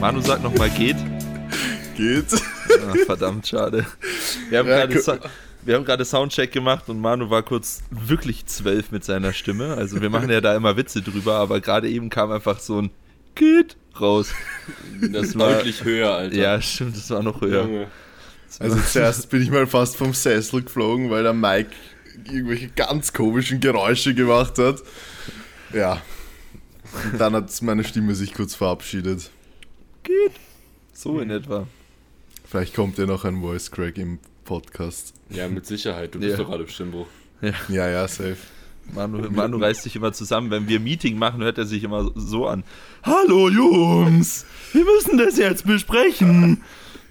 Manu sagt nochmal geht. Geht. Ach, verdammt, schade. Wir haben Ja, gerade wir haben gerade Soundcheck gemacht und Manu war kurz wirklich zwölf mit seiner Stimme. Also wir machen ja da immer Witze drüber, aber gerade eben kam einfach so ein geht raus. Das war- war deutlich höher, Alter. Ja, stimmt, das war noch höher. Junge. Also zuerst bin ich mal fast vom Sessel geflogen, weil der Mike irgendwelche ganz komischen Geräusche gemacht hat. Ja. Und dann hat meine Stimme sich kurz verabschiedet. Geht. So in etwa. Vielleicht kommt ja noch ein Voice Crack im Podcast. Ja, mit Sicherheit. Du bist Ja. doch gerade im Stimmbruch. Ja, ja, safe. Manu, Manu reißt sich immer zusammen. Wenn wir Meeting machen, hört er sich immer so an. Hallo Jungs, wir müssen das jetzt besprechen.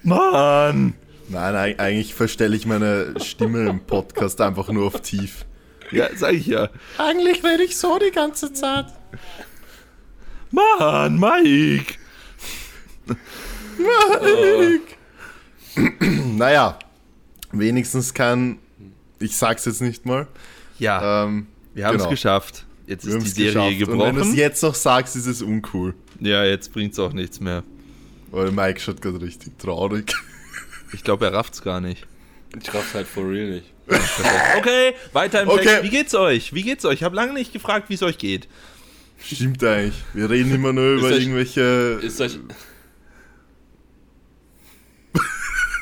Mann. Nein, eig- eigentlich verstelle ich meine Stimme im Podcast einfach nur auf tief. Ja, sag ich ja. Eigentlich rede ich so die ganze Zeit. Mann, Mike. Naja, wenigstens kann, ich sag's jetzt nicht mal, Ja, ähm, wir haben es genau. geschafft. Jetzt wir ist die Serie geschafft. Und wenn du es gebrochen. jetzt noch sagst, ist es uncool. Ja, jetzt bringt's auch nichts mehr. Weil Mike schaut gerade richtig traurig. Ich glaube, er rafft's gar nicht. Ich raff's halt for real nicht. Okay, weiter im Okay. Text. Wie geht's euch? Wie geht's euch? Ich habe lange nicht gefragt, wie es euch geht. Stimmt eigentlich. Wir reden immer nur über euch- irgendwelche. Ist euch.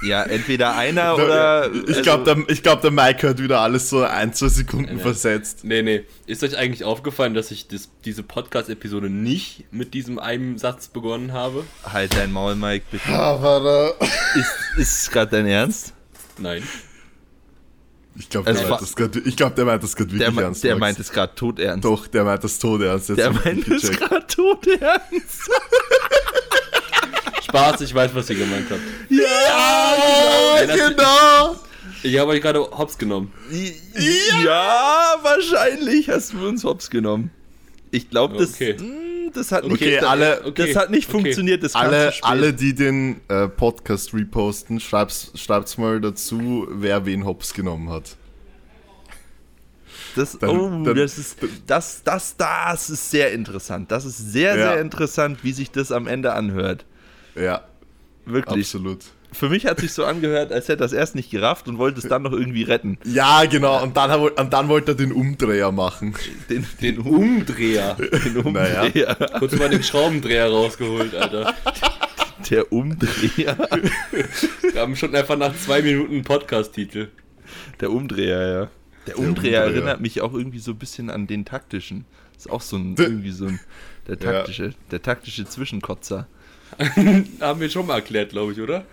Ja, entweder einer oder. ich also- glaube, der, ich glaub, der Mike hat wieder alles so ein, zwei Sekunden Nee. versetzt. Nee, nee. Ist euch eigentlich aufgefallen, dass ich das, diese Podcast-Episode nicht mit diesem einen Satz begonnen habe? Halt dein Maul, Mike, bitte. Aber Ist, ist es gerade dein Ernst? Nein. ich glaube, der, Es war- meint das grad- ich glaub, der meint das gerade Der, wirklich me- ernst. der Max. meint es gerade todernst. Doch, der meint das tot ernst. Jetzt Der meint es gerade todernst. Spaß, ich weiß, was ihr gemeint habt. Ja, Ey, das- genau. Ich habe euch gerade hops genommen. Ja, wahrscheinlich hast du uns hops genommen. Ich glaube, das, Okay. mh, das hat nicht, Okay, das, alle- okay, das hat nicht okay. funktioniert. Das Alle, alle, die den äh, Podcast reposten, schreibt's, schreibt's mal dazu, wer wen hops genommen hat. Das, Dann- oh, dann- das ist das, das, das ist sehr interessant. Das ist sehr, Ja. sehr interessant, wie sich das am Ende anhört. Ja, Wirklich. absolut. Für mich hat sich so angehört, als hätte er es erst nicht gerafft und wollte es dann noch irgendwie retten. Ja, genau. Und dann, und dann wollte er den Umdreher machen. Den, Den Umdreher. den Naja. Umdreher. Kurz mal den Schraubendreher rausgeholt, Alter. Der Umdreher. Wir haben schon einfach nach zwei Minuten einen Podcast-Titel. Der Umdreher, ja. Der Umdreher Umdreher. erinnert mich auch irgendwie so ein bisschen an den taktischen. Ist auch so ein, irgendwie so ein, der Ja. taktische, der taktische Zwischenkotzer. Haben wir schon mal erklärt, glaube ich, oder?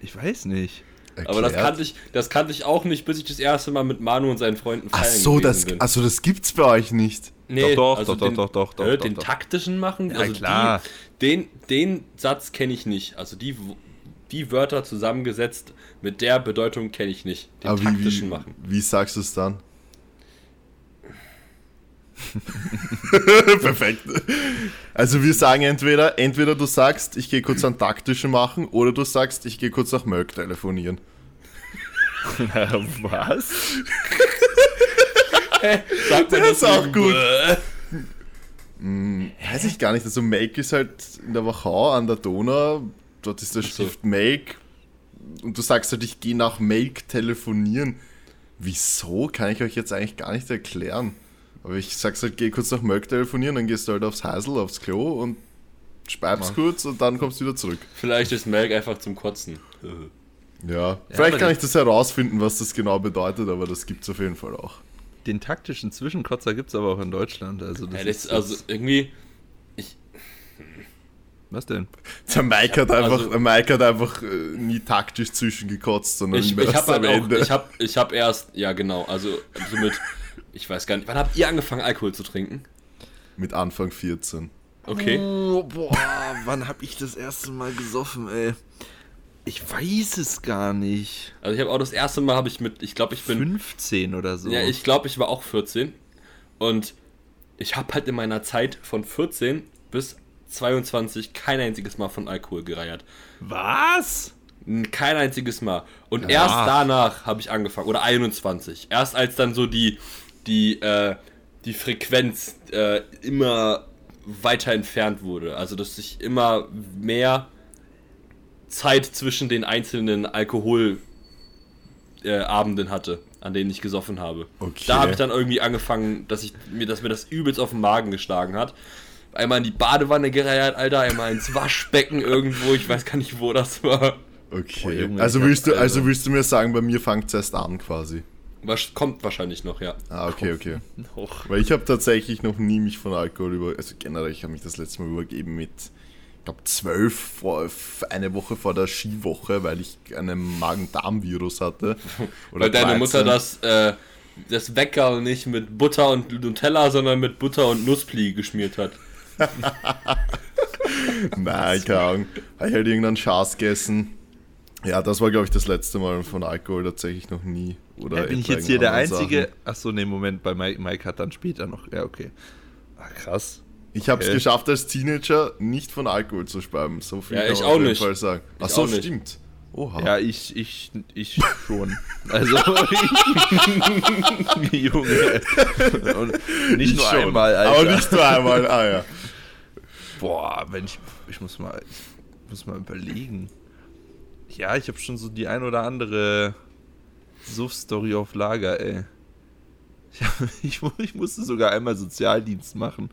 Ich weiß nicht. Aber das Erklärt. kannte, ich, das kannte ich auch nicht, bis ich das erste Mal mit Manu und seinen Freunden Ach feiern so, das, bin. also das gibt's bei euch nicht. Nee, Doch, doch, also doch, den, doch, doch, doch, äh, doch, Den doch. taktischen machen? Ja, also klar. Die, den, den Satz kenne ich nicht. Also die, die Wörter zusammengesetzt mit der Bedeutung kenne ich nicht. Den Aber wie, taktischen wie, machen. wie sagst du es dann? Perfekt. Also wir sagen entweder, entweder du sagst, ich gehe kurz an taktischen machen, oder du sagst, ich gehe kurz nach Merck telefonieren. Was? Sagt man Das ist auch gut. Bäh. Weiß ich gar nicht. Also Make ist halt in der Wachau an der Donau. Dort ist der so. Stift Make. Und du sagst halt, ich gehe nach Make telefonieren. Wieso? Kann ich euch jetzt eigentlich gar nicht erklären. Aber ich sag's halt, geh kurz nach Make telefonieren, dann gehst du halt aufs Heisel, aufs Klo und speibst kurz und dann kommst du wieder zurück. Vielleicht ist Melk einfach zum Kotzen. Ja. Vielleicht aber kann ich das herausfinden, was das genau bedeutet, aber das gibt's auf jeden Fall auch. Den taktischen Zwischenkotzer gibt es aber auch in Deutschland. Also das Ja, das, ist, also irgendwie, was denn? Der Mike hat einfach, also- der Mike hat einfach äh, nie taktisch zwischengekotzt, sondern ich, ich habe halt auch, ich habe ich hab erst, ja genau, also somit, ich weiß gar nicht, wann habt ihr angefangen Alkohol zu trinken? Mit Anfang 14. Okay. Oh, boah, wann hab ich das erste Mal gesoffen, ey? Ich weiß es gar nicht. Also ich habe auch das erste Mal habe ich mit, ich glaube ich bin 15 oder so. Ja, ich glaube, ich war auch 14. Und ich habe halt in meiner Zeit von 14 bis 22 kein einziges Mal von Alkohol gereiert. Was? Kein einziges Mal. Und Ja. erst danach habe ich angefangen. Oder 21. Erst als dann so die, die, äh, die Frequenz äh, immer weiter entfernt wurde. Also, dass ich immer mehr Zeit zwischen den einzelnen Alkoholabenden äh, hatte, an denen ich gesoffen habe. Okay. Da habe ich dann irgendwie angefangen, dass ich mir, dass mir das übelst auf den Magen geschlagen hat. Einmal in die Badewanne gereiert, Alter, einmal ins Waschbecken irgendwo, ich weiß gar nicht, wo das war. Okay. Boah, Junge, also willst du, also also- willst du mir sagen, bei mir fängt es erst an quasi. Was kommt wahrscheinlich noch, ja. Ah, okay, okay. Noch. Weil ich habe tatsächlich noch nie mich von Alkohol über, also generell, ich habe mich das letzte Mal übergeben mit, ich glaube zwölf, vor, eine Woche vor der Skiwoche, weil ich einen Magen-Darm-Virus hatte. Oder Weil deine 13. Mutter das, äh, das Wecker nicht mit Butter und Nutella, sondern mit Butter und Nusspli geschmiert hat. Nein, keine Ahnung. Habe ich halt irgendeinen Schaß gegessen. Ja, das war, glaube ich, das letzte Mal von Alkohol tatsächlich noch nie. Oder Äh, bin ich jetzt hier der Einzige? Sachen. Achso, nee, Moment, bei Mike, Mike hat dann später noch. Ja, okay. Ah, krass. Ich habe es Okay. geschafft, als Teenager nicht von Alkohol zu speiben. So viel Ja, kann ich auch auf jeden nicht. Fall sagen. Ich Ach so, auch nicht. stimmt. Oha. Ja, ich, ich, ich schon. Also, Junge. Und nicht Ich nur schon. einmal, Alter. Aber nicht nur einmal. Ah ja. Boah, wenn ich, ich muss mal, ich muss mal überlegen. Ja, ich habe schon so die ein oder andere Suff-Story auf Lager, ey. Ich, ich musste sogar einmal Sozialdienst machen.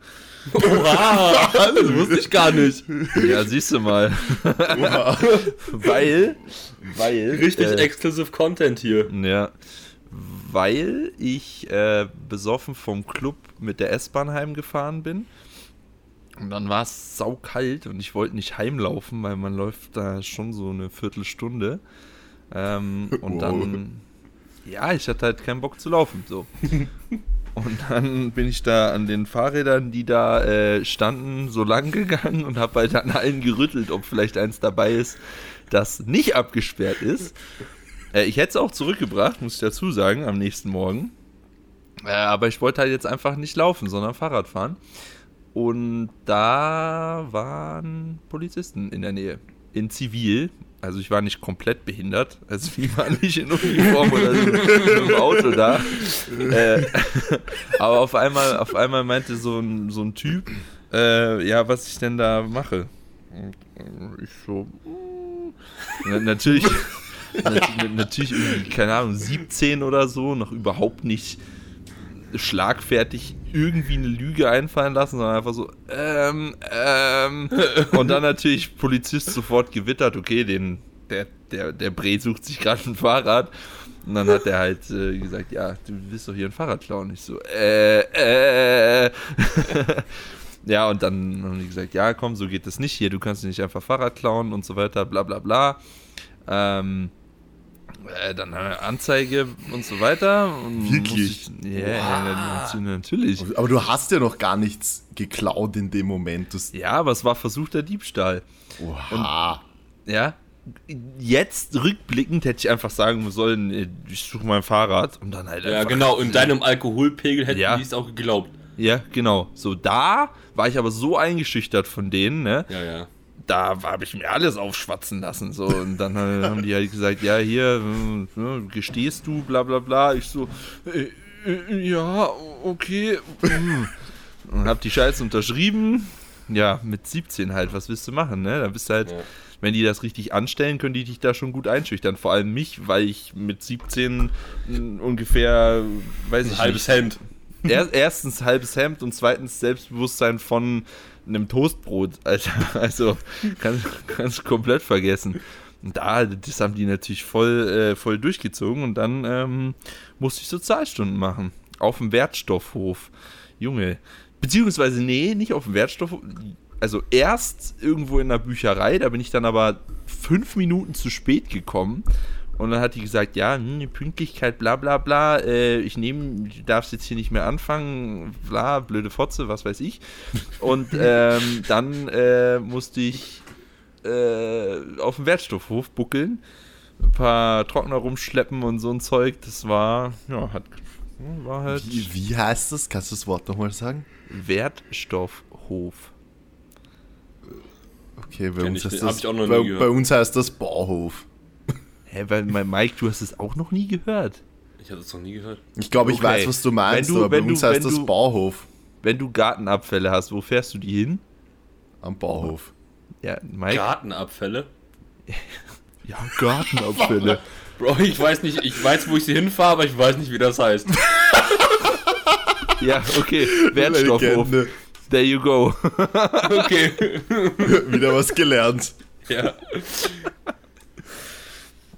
Oha! das wusste ich gar nicht. Ja, siehst du mal. Oha. weil, weil. Richtig äh, exclusive Content hier. Ja, weil ich äh, besoffen vom Club mit der S-Bahn heimgefahren bin. Und dann war es saukalt und ich wollte nicht heimlaufen, weil man läuft da schon so eine Viertelstunde. Ähm, und Wow. dann, ja, ich hatte halt keinen Bock zu laufen. So. Und dann bin ich da an den Fahrrädern, die da äh, standen, so lang gegangen und habe halt an allen gerüttelt, ob vielleicht eins dabei ist, das nicht abgesperrt ist. Äh, ich hätte es auch zurückgebracht, muss ich dazu sagen, am nächsten Morgen. Äh, aber ich wollte halt jetzt einfach nicht laufen, sondern Fahrrad fahren. Und da waren Polizisten in der Nähe. In Zivil. Also ich war nicht komplett behindert. Also ich war nicht in Uniform oder so dem Auto da. Äh, aber auf einmal, auf einmal meinte so ein, so ein Typ, äh, ja, was ich denn da mache. Und ich so, mm. Na, natürlich, nat- natürlich irgendwie, keine Ahnung, 17 oder so, noch überhaupt nicht schlagfertig irgendwie eine Lüge einfallen lassen, sondern einfach so, ähm, ähm. Und dann natürlich Polizist sofort gewittert, okay, den, der, der, der Bre sucht sich gerade ein Fahrrad. Und dann hat er halt äh, gesagt, ja, du willst doch hier ein Fahrrad klauen. Ich so, äh, äh. ja, und dann haben die gesagt, ja, komm, so geht das nicht hier, du kannst nicht einfach Fahrrad klauen und so weiter, bla bla bla. Ähm, äh, dann eine Anzeige und so weiter. Und Wirklich? Ich, ja, ja, nat- natürlich. Aber du hast ja noch gar nichts geklaut in dem Moment. Das, Ja, aber es war versuchter Diebstahl. oha. Ja. Jetzt rückblickend hätte ich einfach sagen sollen, äh, ich suche mein Fahrrad und dann halt Ja, genau. In deinem Alkoholpegel hätten Ja. die es auch geglaubt. Ja, genau. So, da war ich aber so eingeschüchtert von denen, ne? Ja, ja. Da habe ich mir alles aufschwatzen lassen. So. Und dann haben die halt gesagt, ja, hier, äh, äh, gestehst du, bla bla bla. Ich so, äh, äh, ja, okay. mm. Und hab die Scheiße unterschrieben. Ja, mit 17 halt, was willst du machen, ne? Da bist du halt, Ja. wenn die das richtig anstellen, können die dich da schon gut einschüchtern. Vor allem mich, weil ich mit 17 mh, ungefähr, weiß ich Ein halbes nicht, Hemd. er, erstens halbes Hemd und zweitens Selbstbewusstsein von einem Toastbrot, Alter. Also kannst du komplett vergessen. Und da, das haben die natürlich voll, äh, voll durchgezogen und dann ähm, musste ich Sozialstunden machen. Auf dem Wertstoffhof. Junge. Beziehungsweise, nee, nicht auf dem Wertstoffhof. Also erst irgendwo in der Bücherei, da bin ich dann aber fünf Minuten zu spät gekommen. Und dann hat die gesagt, ja, hm, Pünktlichkeit, bla bla bla, äh, ich nehme, du darfst jetzt hier nicht mehr anfangen, bla, blöde Fotze, was weiß ich. Und ähm, dann äh, musste ich äh, auf dem Wertstoffhof buckeln, ein paar Trockner rumschleppen und so ein Zeug. Das war, ja, hat, war halt Wie, wie heißt das? Kannst du das Wort nochmal sagen? Wertstoffhof. Okay, bei Kenn uns, ich heißt das, ich auch noch nie bei, bei uns heißt das Bauhof. Hä, weil mein Mike, du hast es auch noch nie gehört. Ich hatte es noch nie gehört. Ich glaube, ich Okay. weiß, was du meinst, Wenn du- aber bei wenn du- uns heißt wenn das du- Bauhof. Wenn du Gartenabfälle hast, wo fährst du die hin? Am Bauhof. Ja, Mike. Gartenabfälle? Ja, Gartenabfälle. Bro, ich weiß nicht, ich weiß, wo ich sie hinfahre, aber ich weiß nicht, wie das heißt. ja, okay. Wertstoffhof. There you go. Okay. Wieder was gelernt. ja.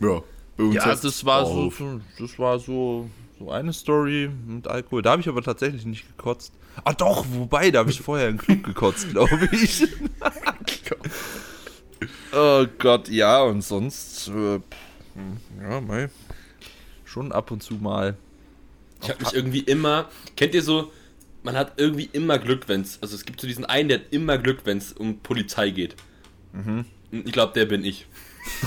Ja, bei uns Ja, das war so, so, das war so, so eine Story mit Alkohol. Da habe ich aber tatsächlich nicht gekotzt. Ah doch, wobei, da habe ich vorher im Club gekotzt, glaube ich. oh Gott, ja, und sonst, äh, ja, mei, schon ab und zu mal. Ich habe mich irgendwie immer. Kennt ihr so? Man hat irgendwie immer Glück, wenn's. Also es gibt so diesen einen, der hat immer Glück, wenn es um Polizei geht. Und Ich glaube, der bin ich.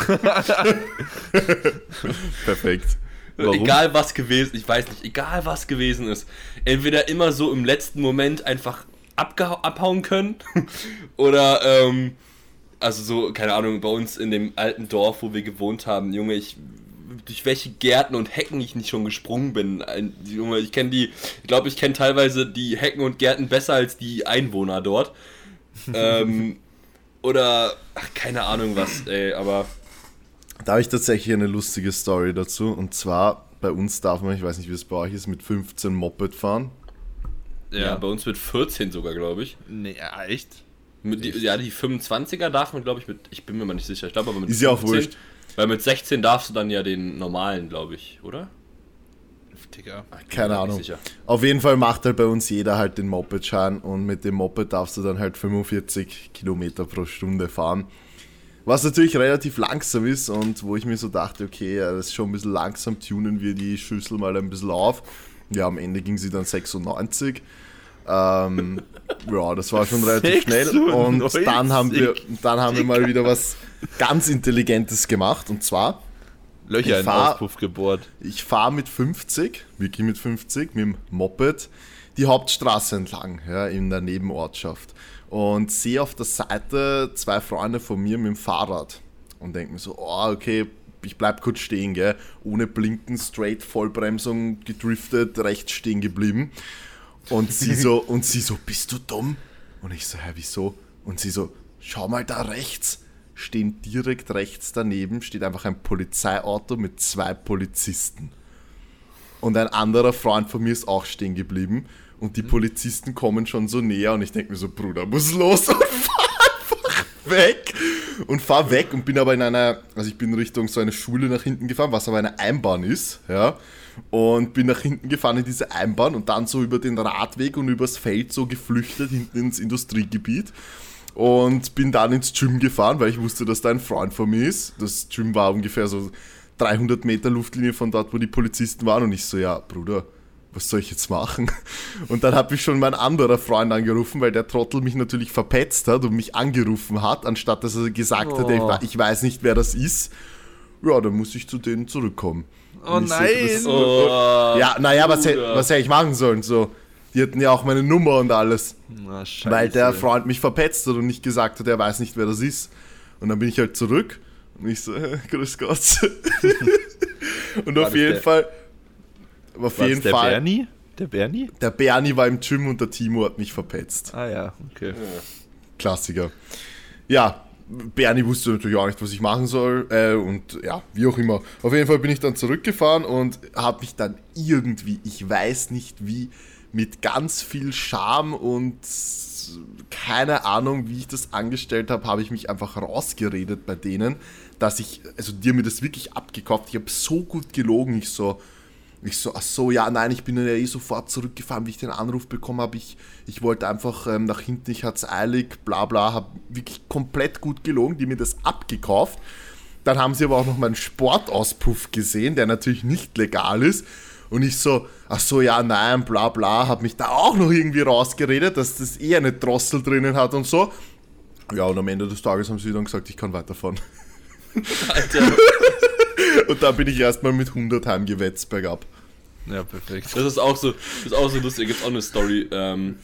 Perfekt. Warum? Egal was gewesen, ich weiß nicht, egal was gewesen ist. Entweder immer so im letzten Moment einfach abhauen können. oder, ähm, also so, keine Ahnung, bei uns in dem alten Dorf, wo wir gewohnt haben, Junge, ich. Durch welche Gärten und Hecken ich nicht schon gesprungen bin. Ein, Junge, ich kenne die, ich glaube, ich kenne teilweise die Hecken und Gärten besser als die Einwohner dort. ähm, oder, ach, keine Ahnung was, ey, aber. Da habe ich tatsächlich eine lustige Story dazu. Und zwar, bei uns darf man, ich weiß nicht, wie es bei euch ist, mit 15 Moped fahren. Ja, bei uns mit 14 sogar, glaube ich. Nee, ja, echt? Mit die, ja, die 25er darf man, glaube ich, mit. Ich bin mir mal nicht sicher. Ich glaube aber mit Ist ja auch wurscht. Weil mit 16 darfst du dann ja den normalen, glaube ich, oder? Digga. Bin Keine Ahnung. Auf jeden Fall macht halt bei uns jeder halt den Moped-Schein und mit dem Moped darfst du dann halt 45 Kilometer pro Stunde fahren. Was natürlich relativ langsam ist und wo ich mir so dachte, okay, das ist schon ein bisschen langsam, tunen wir die Schüssel mal ein bisschen auf. Ja, am Ende ging sie dann 96. Ähm, ja, das war schon relativ schnell. Und 96. dann haben wir, dann haben wir mal wieder was ganz Intelligentes gemacht und zwar Löcher Ich in fahr- Auspuff gebohrt. ich fahre mit 50, wirklich mit 50, mit dem Moped, die Hauptstraße entlang, ja, in der Nebenortschaft. Und sehe auf der Seite zwei Freunde von mir mit dem Fahrrad. Und denke mir so, oh, okay, ich bleib kurz stehen, gell. Ohne Blinken, straight, Vollbremsung, gedriftet, rechts stehen geblieben. Und sie so, und sie so, bist du dumm? Und ich so, hä, wieso? Und sie so, schau mal da rechts. Stehen direkt rechts daneben, steht einfach ein Polizeiauto mit zwei Polizisten. Und ein anderer Freund von mir ist auch stehen geblieben. Und die Polizisten kommen schon so näher und ich denke mir so, Bruder, muss los und fahr einfach weg. Und fahr weg und bin aber in einer, also ich bin Richtung so eine Schule nach hinten gefahren, was aber eine Einbahn ist, ja. Und bin nach hinten gefahren in diese Einbahn und dann so über den Radweg und übers Feld so geflüchtet hinten ins Industriegebiet. Und bin dann ins Gym gefahren, weil ich wusste, dass da ein Freund von mir ist. Das Gym war ungefähr so 300 Meter Luftlinie von dort, wo die Polizisten waren. Und ich so, ja, Bruder, was soll ich jetzt machen? Und dann hat mich schon mein anderer Freund angerufen, weil der Trottel mich natürlich verpetzt hat und mich angerufen hat, anstatt dass er gesagt hat, ich Oh. we- ich weiß nicht, wer das ist. Ja, dann muss ich zu denen zurückkommen. Oh ich so, nein! das- Oh, Ja, naja, was, was hätte ich machen sollen? So, die hatten ja auch meine Nummer und alles. Na, scheiße. Weil der Freund mich verpetzt hat und nicht gesagt hat, er weiß nicht, wer das ist. Und dann bin ich halt zurück und ich so, grüß Gott. und War auf jeden der- Fall, auf War jeden der Fall, Bernie? Der Bernie? der Bernie war im Gym und der Timo hat mich verpetzt. Ah ja, okay. Klassiker. Ja, Bernie wusste natürlich auch nicht, was ich machen soll. Äh, und ja, wie auch immer. Auf jeden Fall bin ich dann zurückgefahren und habe mich dann irgendwie, ich weiß nicht wie, mit ganz viel Scham und keine Ahnung, wie ich das angestellt habe, habe ich mich einfach rausgeredet bei denen, dass ich, also die haben mir das wirklich abgekauft. Ich habe so gut gelogen. Ich so, ich so, ach so, ja, nein, ich bin ja eh sofort zurückgefahren, wie ich den Anruf bekommen habe. Ich, ich wollte einfach ähm, nach hinten, ich hatte es eilig, bla bla, habe wirklich komplett gut gelogen, die mir das abgekauft. Dann haben sie aber auch noch meinen Sportauspuff gesehen, der natürlich nicht legal ist. Und ich so, ach so, ja, nein, bla bla, habe mich da auch noch irgendwie rausgeredet, dass das eh eine Drossel drinnen hat und so. Ja, und am Ende des Tages haben sie dann gesagt, ich kann weiterfahren. Alter, Und da bin ich erstmal mit 100 heimgewetzt bergab. Ja, perfekt. das ist auch so, das ist auch so lustig. Gibt auch eine Story. Ähm,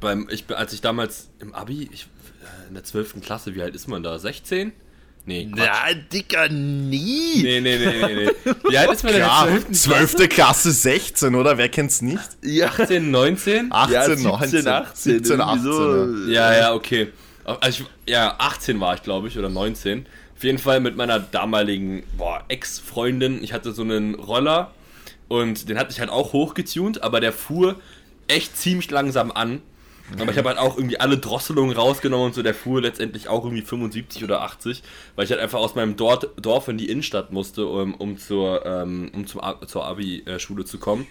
beim, ich, als ich damals im Abi, ich, äh, in der 12. Klasse, wie alt ist man da? 16? Nee, Quatsch. Ja, Dicker, nie! Nee, nee, nee, nee, nee. Wie alt ist man denn in der 12. 12. Klasse 16, oder? Wer kennt's nicht? Ja, 18, 19? 18, ja 17, 19, 18. 17, 18. irgendwie so. Ja, ja, okay. Also ich, ja, 18 war ich, glaube ich, oder 19. Auf jeden Fall mit meiner damaligen Ex-Freundin. Ich hatte so einen Roller und den hatte ich halt auch hochgetunt, aber der fuhr echt ziemlich langsam an. Aber ich habe halt auch irgendwie alle Drosselungen rausgenommen und so. Der fuhr letztendlich auch irgendwie 75 oder 80, weil ich halt einfach aus meinem Dorf, Dorf in die Innenstadt musste, um, um, zur, ähm, um zum, zur Abi-Schule zu kommen.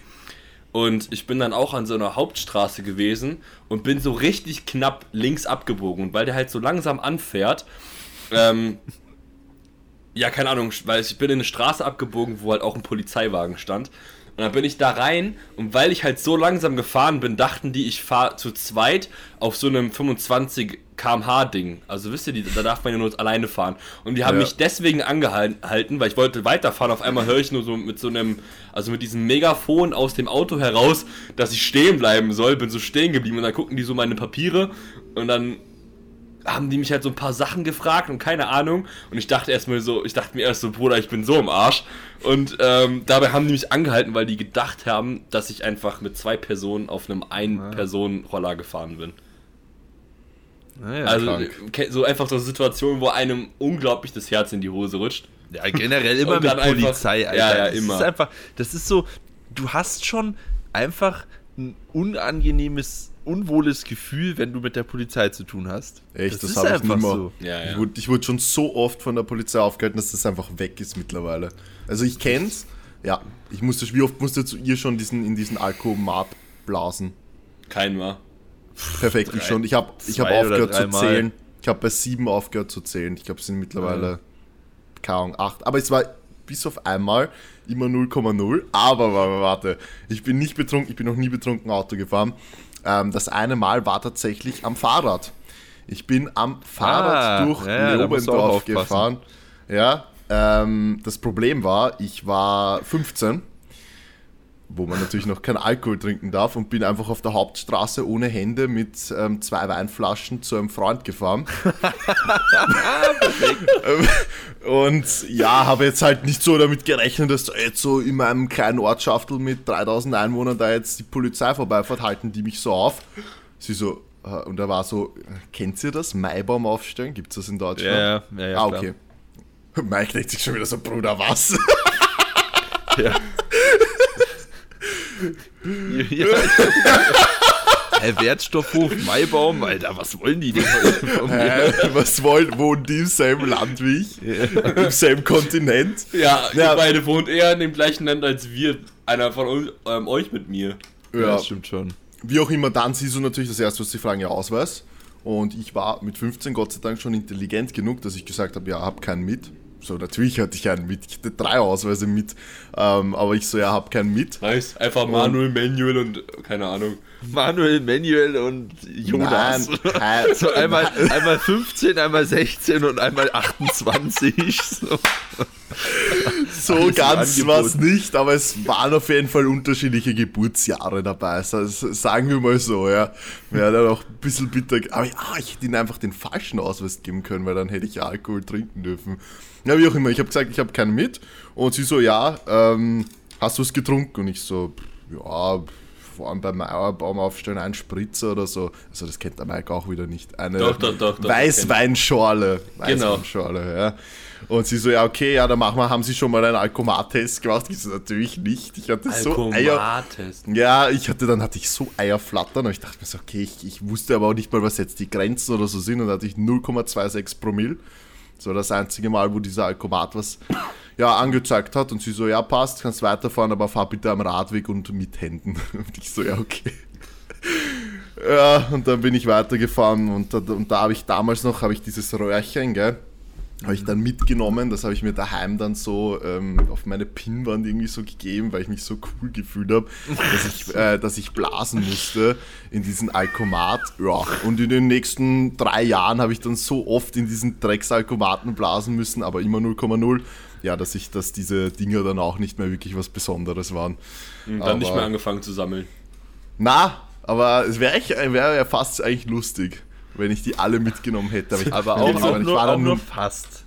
Und ich bin dann auch an so einer Hauptstraße gewesen und bin so richtig knapp links abgebogen. Und weil der halt so langsam anfährt, ähm, ja, keine Ahnung, weil ich bin in eine Straße abgebogen, wo halt auch ein Polizeiwagen stand. Und dann bin ich da rein und weil ich halt so langsam gefahren bin, dachten die, ich fahre zu zweit auf so einem 25 km/h Ding. Also wisst ihr, die, da darf man ja nur alleine fahren. Und die haben Ja. mich deswegen angehalten, weil ich wollte weiterfahren. Auf einmal höre ich nur so mit so einem, also mit diesem Megafon aus dem Auto heraus, dass ich stehen bleiben soll. Bin so stehen geblieben und dann gucken die so meine Papiere und dann haben die mich halt so ein paar Sachen gefragt und keine Ahnung. Und ich dachte erstmal so, ich dachte mir erst so, Bruder, ich bin so im Arsch. Und ähm, dabei haben die mich angehalten, weil die gedacht haben, dass ich einfach mit zwei Personen auf einem Ein-Personen-Roller gefahren bin. Naja, also krank. so einfach so Situationen, wo einem unglaublich das Herz in die Hose rutscht. Ja, generell immer mit dann einfach- Polizei, Alter. Ja, ja, das immer. Ist einfach, das ist so, du hast schon einfach ein unangenehmes, unwohles Gefühl, wenn du mit der Polizei zu tun hast. Echt, das, ist habe ich einfach nicht mehr. so. Ja, ja. Ich, wurde, ich wurde schon so oft von der Polizei aufgehalten, dass das einfach weg ist mittlerweile. Also ich kenn's. Ja, ich musste, wie oft musste zu ihr schon diesen, in diesen Alkomat blasen? Kein mal. Perfekt, ich Drei- schon. Ich habe ich hab aufgehört zu zählen. Ich habe bei sieben aufgehört zu zählen. Ich glaube, es sind mittlerweile, keine Ahnung, acht. Aber es war bis auf einmal immer 0,0. Aber, aber warte, ich bin nicht betrunken, ich bin noch nie betrunken Auto gefahren. Ähm, das eine Mal war tatsächlich am Fahrrad. Ich bin am Fahrrad Ah, durch ja, Leobendorf gefahren. Ja, ähm, das Problem war, ich war 15 wo man natürlich noch keinen Alkohol trinken darf und bin einfach auf der Hauptstraße ohne Hände mit ähm, zwei Weinflaschen zu einem Freund gefahren. Und ja, habe jetzt halt nicht so damit gerechnet, dass da jetzt so in meinem kleinen Ortschaftel mit 3000 Einwohnern da jetzt die Polizei vorbeifährt, halten die mich so auf. Sie so, äh, und er war so, kennt ihr das? Maibaum aufstellen? Gibt es das in Deutschland? Ja, ja, ja, ja, ah, klar. okay. Mike denkt sich schon wieder so, Bruder, was? Ja. Ja. Herr Wertstoffhof Maibaum, Alter, was wollen die denn von mir? Hä? Was wollen, wohnen die im selben Land wie ich? Im selben Kontinent? Ja, Ja. ihr beide wohnt eher in dem gleichen Land als wir. Einer von uns, ähm, euch mit mir. Ja, das stimmt schon. Wie auch immer, dann siehst du natürlich das erste, was sie fragen, ja, Ausweis. Und ich war mit 15 Gott sei Dank schon intelligent genug, dass ich gesagt habe, ja, hab keinen mit. So, natürlich hatte ich einen mit. Ich hatte drei Ausweise mit. Ähm, aber ich so, ja, hab keinen mit. Nice. Einfach Manuel, Manuel und keine Ahnung. Manuel, Manuel und Jonas. Nein, So einmal, einmal 15, einmal 16 und einmal 28. So. So ganz war es nicht, aber es waren auf jeden Fall unterschiedliche Geburtsjahre dabei. Also, sagen wir mal so, ja. Wäre dann auch ein bisschen bitter. Aber ja, ich hätte ihnen einfach den falschen Ausweis geben können, weil dann hätte ich Alkohol trinken dürfen. Ja, wie auch immer. Ich habe gesagt, ich habe keinen mit. Und sie so, ja, ähm, hast du es getrunken? Und ich so, ja, vor allem beim Mauerbaum aufstellen, ein Spritzer oder so. Also das kennt der Mike auch wieder nicht. Eine Doch, doch, doch, doch, Weißweinschorle. Genau. Weißweinschorle, ja. Und sie so, ja, okay, ja, dann machen wir, haben sie schon mal einen Alkomat-Test gemacht? Ich so, natürlich nicht. Ich hatte so Eier. Ja, ich hatte, dann hatte ich so Eierflattern und ich dachte mir so, okay, ich, ich wusste aber auch nicht mal, was jetzt die Grenzen oder so sind und da hatte ich 0,26 Promille. So das einzige Mal, wo dieser Alkomat was ja, angezeigt hat und sie so, ja, passt, kannst weiterfahren, aber fahr bitte am Radweg und mit Händen. Und ich so, ja, okay. Ja, und dann bin ich weitergefahren und und da habe ich damals noch, habe ich dieses Röhrchen, gell, habe ich dann mitgenommen, das habe ich mir daheim dann so ähm, auf meine Pinnwand irgendwie so gegeben, weil ich mich so cool gefühlt habe, dass ich, äh, dass ich blasen musste in diesen Alkomat. Ja, und in den nächsten drei Jahren habe ich dann so oft in diesen Drecksalkomaten blasen müssen, aber immer 0,0. Ja, dass ich, dass diese Dinger dann auch nicht mehr wirklich was Besonderes waren. Und dann nicht Aber- mehr angefangen zu sammeln. Na, aber es wäre wär ja fast eigentlich lustig, wenn ich die alle mitgenommen hätte. ich, Aber ich auch, weiß auch, nicht, nur, war auch nur fast.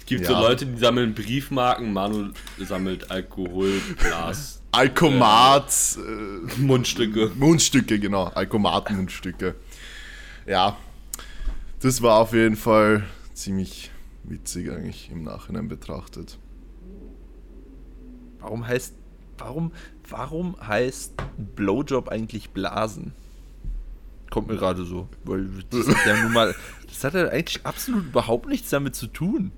Es gibt Ja. so Leute, die sammeln Briefmarken, Manu sammelt Alkohol, Glas, Alkomat, äh, Mundstücke. Mundstücke, genau. Alkomat-Mundstücke. Ja, das war auf jeden Fall ziemlich witzig eigentlich im Nachhinein betrachtet. Warum heißt, warum, warum heißt Blowjob eigentlich Blasen? Kommt mir gerade so. Weil das ist ja nun mal, das hat ja eigentlich absolut überhaupt nichts damit zu tun.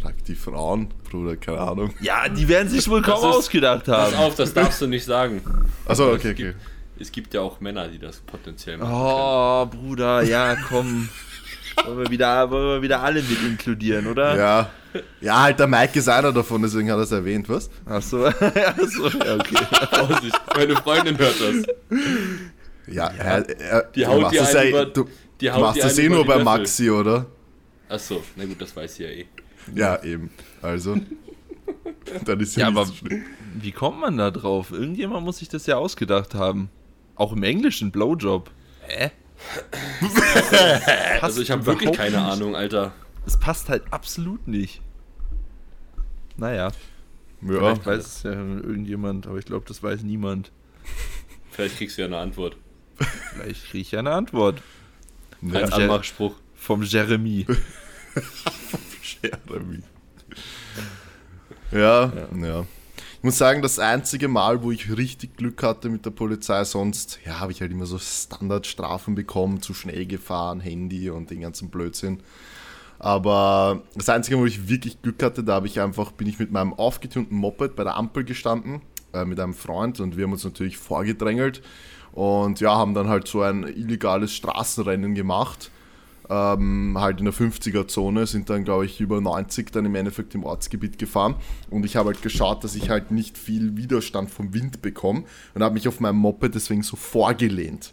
Frag die Frauen, Bruder, keine Ahnung. Ja, die werden sich wohl kaum Das ist- ausgedacht Pass haben. auf, das darfst du nicht sagen. Achso, okay, Es okay. gibt, es gibt ja auch Männer, die das potenziell machen. Oh, Bruder, ja, komm. Wollen wir wieder, wollen wir wieder alle mit inkludieren, oder? Ja. Ja, halt der Mike ist einer davon, deswegen hat er es erwähnt, was? Achso, Achso, ja, okay. Vorsicht, meine Freundin hört das. Ja, Er, er, Die du haut machst dir das einen ja, über- du, die du haut machst das eh nur die bei. Maxi, oder? Achso, na gut, das weiß sie ja eh. Ja, eben. Also. Dann ist ja, Ja, aber so schlimm. wie kommt man da drauf? Irgendjemand muss sich das ja ausgedacht haben. Auch im Englischen Blowjob. Hä? Also ich habe wirklich keine nicht. Ahnung, Alter. Es passt halt absolut nicht. Naja, Ja, vielleicht weiß es ja irgendjemand, aber ich glaube, das weiß niemand. Vielleicht kriegst du ja eine Antwort. Vielleicht kriege ich ja eine Antwort ja. Als Jer- Anmachspruch. vom Jeremy. Jeremy. Ja, ja, Ich muss sagen, das einzige Mal, wo ich richtig Glück hatte mit der Polizei, sonst, ja, habe ich halt immer so Standardstrafen bekommen, zu schnell gefahren, Handy und den ganzen Blödsinn. Aber das einzige wo ich wirklich Glück hatte, da habe ich einfach, bin ich mit meinem aufgetunten Moped bei der Ampel gestanden, äh, mit einem Freund und wir haben uns natürlich vorgedrängelt und ja, haben dann halt so ein illegales Straßenrennen gemacht ähm, halt in der 50er-Zone, sind dann, glaube ich, über 90 dann im Endeffekt im Ortsgebiet gefahren. Und ich habe halt geschaut, dass ich halt nicht viel Widerstand vom Wind bekomme und habe mich auf meinem Moped deswegen so vorgelehnt,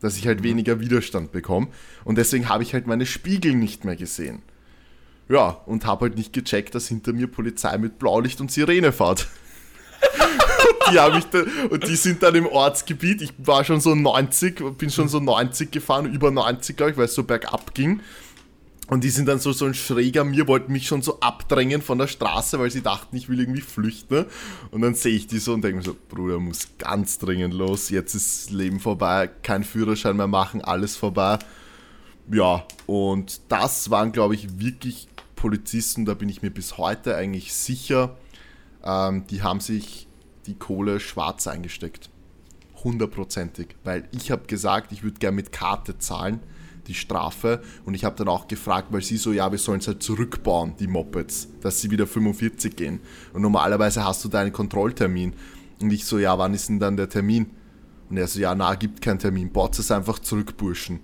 dass ich halt weniger Widerstand bekomme. Und deswegen habe ich halt meine Spiegel nicht mehr gesehen. Ja, und habe halt nicht gecheckt, dass hinter mir Polizei mit Blaulicht und Sirene fährt. die habe ich da, und die sind dann im Ortsgebiet. Ich war schon so 90, bin schon so 90 gefahren, über 90, glaube ich, weil es so bergab ging. Und die sind dann so, so ein schräger mir, wollten mich schon so abdrängen von der Straße, weil sie dachten, ich will irgendwie flüchten. Und dann sehe ich die so und denke mir so, Bruder, muss ganz dringend los. Jetzt ist Leben vorbei, kein Führerschein mehr machen, alles vorbei. Ja, und das waren, glaube ich, wirklich Polizisten, da bin ich mir bis heute eigentlich sicher, ähm, die haben sich die Kohle schwarz eingesteckt. Hundertprozentig. Weil ich habe gesagt, ich würde gerne mit Karte zahlen, die Strafe. Und ich habe dann auch gefragt, weil sie so, ja, wir sollen es halt zurückbauen, die Mopeds, dass sie wieder 45 gehen. Und normalerweise hast du da einen Kontrolltermin. Und ich so, ja, wann ist denn dann der Termin? Und er so, ja, na, gibt keinen Termin, baut es einfach zurück, Burschen.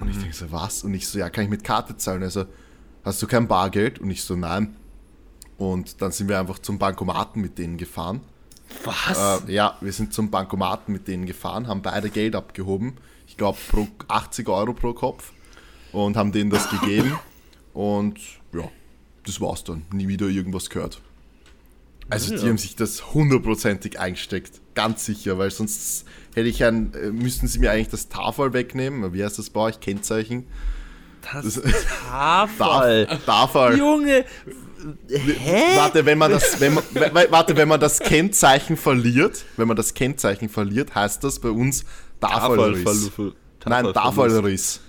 Und ich denke so, was? Und ich so, ja, kann ich mit Karte zahlen? Also, hast du kein Bargeld? Und ich so, nein. Und dann sind wir einfach zum Bankomaten mit denen gefahren. Was? Äh, ja, wir sind zum Bankomaten mit denen gefahren, haben beide Geld abgehoben. Ich glaube, pro 80 Euro pro Kopf. Und haben denen das gegeben. Und ja, das war's dann. Nie wieder irgendwas gehört. Also die Ja. haben sich das hundertprozentig eingesteckt. Ganz sicher, weil sonst hätte ich ein, äh, müssten sie mir eigentlich das Tafel wegnehmen. Wie heißt das bei euch? Kennzeichen? Das Das- Tafel. Tafel. Junge. Hä? Warte, wenn man das, wenn man, warte, wenn man das Kennzeichen verliert, wenn man das Kennzeichen verliert, heißt das bei uns Tafelriss. Tafelverlufe. Nein, Tafelriss.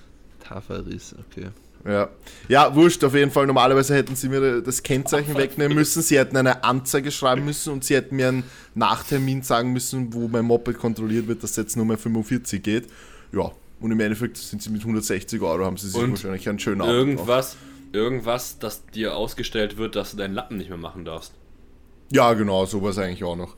Tafelriss, okay. Ja. ja, wurscht, auf jeden Fall. Normalerweise hätten sie mir das Kennzeichen wegnehmen müssen. Sie hätten eine Anzeige schreiben müssen und sie hätten mir einen Nachtermin sagen müssen, wo mein Moped kontrolliert wird, dass jetzt nur mehr 45 geht. Ja, und im Endeffekt sind sie mit 160 Euro, haben sie sich Und wahrscheinlich einen schönen Abend gemacht. Irgendwas, dass dir ausgestellt wird, dass du deinen Lappen nicht mehr machen darfst. Ja, genau, sowas eigentlich auch noch.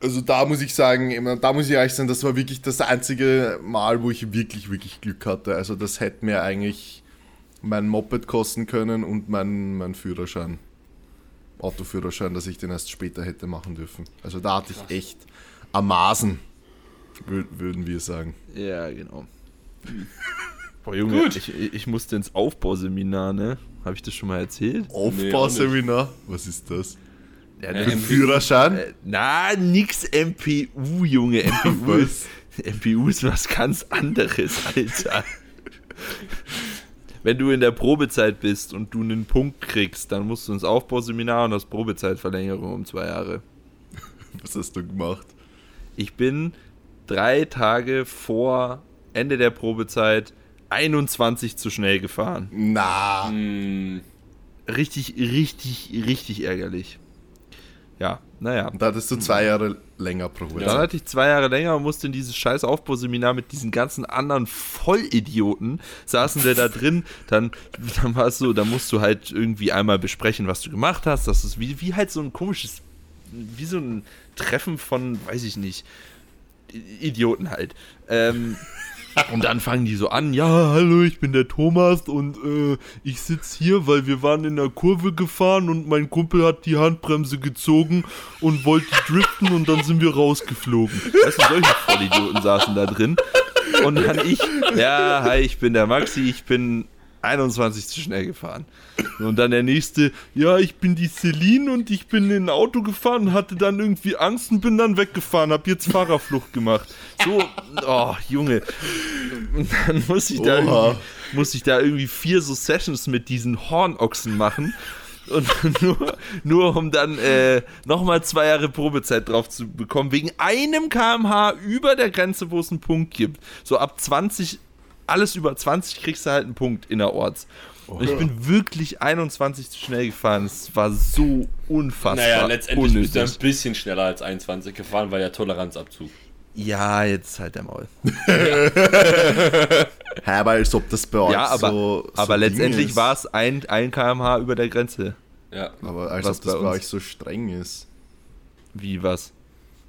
Also da muss ich sagen, immer- da muss ich ehrlich sein, das war wirklich das einzige Mal, wo ich wirklich, wirklich Glück hatte. Also das hätte mir eigentlich mein Moped kosten können und mein, mein Führerschein. Autoführerschein, dass ich den erst später hätte machen dürfen. Also da hatte Krass. ich echt Amasen, wür- würden wir sagen. Ja, genau. Boah, Junge, Gut. Ich, ich musste ins Aufbauseminar, ne? Habe ich das schon mal erzählt? Aufbauseminar, was ist das? Ja, MPU. Führerschein? Äh, na, nix MPU, Junge. MPU ist, MPU ist was ganz anderes, Alter. Wenn du in der Probezeit bist und du einen Punkt kriegst, dann musst du ins Aufbauseminar und das Probezeitverlängerung um zwei Jahre. Was hast du gemacht? Ich bin drei Tage vor Ende der Probezeit 21 zu schnell gefahren. Na, Hm, Richtig, richtig, richtig ärgerlich. Ja, naja. da hattest du zwei Jahre länger Probe. Dann hatte ich zwei Jahre länger und musste in dieses scheiß Aufbauseminar mit diesen ganzen anderen Vollidioten. Saßen der da drin, dann, dann war es so, da musst du halt irgendwie einmal besprechen, was du gemacht hast. Das ist wie, wie halt so ein komisches, wie so ein Treffen von, weiß ich nicht, Idioten halt. Ähm, und dann fangen die so an, ja, hallo, ich bin der Thomas und äh, ich sitze hier, weil wir waren in der Kurve gefahren und mein Kumpel hat die Handbremse gezogen und wollte driften und dann sind wir rausgeflogen. Weißt du, solche Vollidioten saßen da drin. Und dann ich, ja, hi, ich bin der Maxi, ich bin 21 zu schnell gefahren. Und dann der nächste, ja, ich bin die Celine und ich bin in ein Auto gefahren und hatte dann irgendwie Angst und bin dann weggefahren, hab jetzt Fahrerflucht gemacht. So, oh, Junge. Und dann muss ich da, Oha. irgendwie, muss ich da irgendwie vier so Sessions mit diesen Hornochsen machen. Und nur, nur um dann äh, nochmal zwei Jahre Probezeit drauf zu bekommen, wegen einem kmh über der Grenze, wo es einen Punkt gibt. So ab 20, alles über 20 kriegst du halt einen Punkt innerorts. Und ich bin wirklich 21 zu schnell gefahren. Es war so unfassbar. naja, letztendlich bist du ein unnötig. bisschen schneller als 21 gefahren, weil ja Toleranzabzug. Ja, jetzt halt der Maul. Hä, aber als ob das bei euch Ja, aber, so, so aber letztendlich war es ein, ein kmh über der Grenze. Ja. Aber als was ob das bei bei, uns- euch so streng ist. Wie was?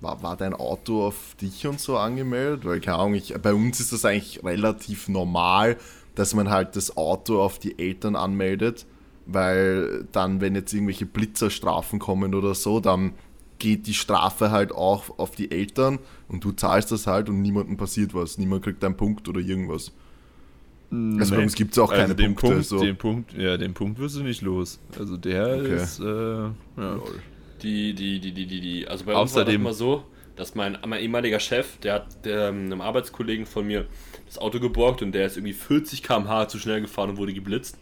War, war dein Auto auf dich und so angemeldet? Weil, keine Ahnung, ich, bei uns ist das eigentlich relativ normal, dass man halt das Auto auf die Eltern anmeldet, weil dann, wenn jetzt irgendwelche Blitzerstrafen kommen oder so, dann geht die Strafe halt auch auf die Eltern und du zahlst das halt und niemandem passiert was. Niemand kriegt einen Punkt oder irgendwas. Also bei uns gibt es auch keine also den Punkte. Punkt, so. den Punkt, ja, den Punkt wirst du nicht los. Also der Okay. ist, äh, ja. Die, die, die, die, die, die. Also bei uns war das immer so, dass mein, mein ehemaliger Chef, der hat der, einem Arbeitskollegen von mir das Auto geborgt und der ist irgendwie 40 km/h zu schnell gefahren und wurde geblitzt.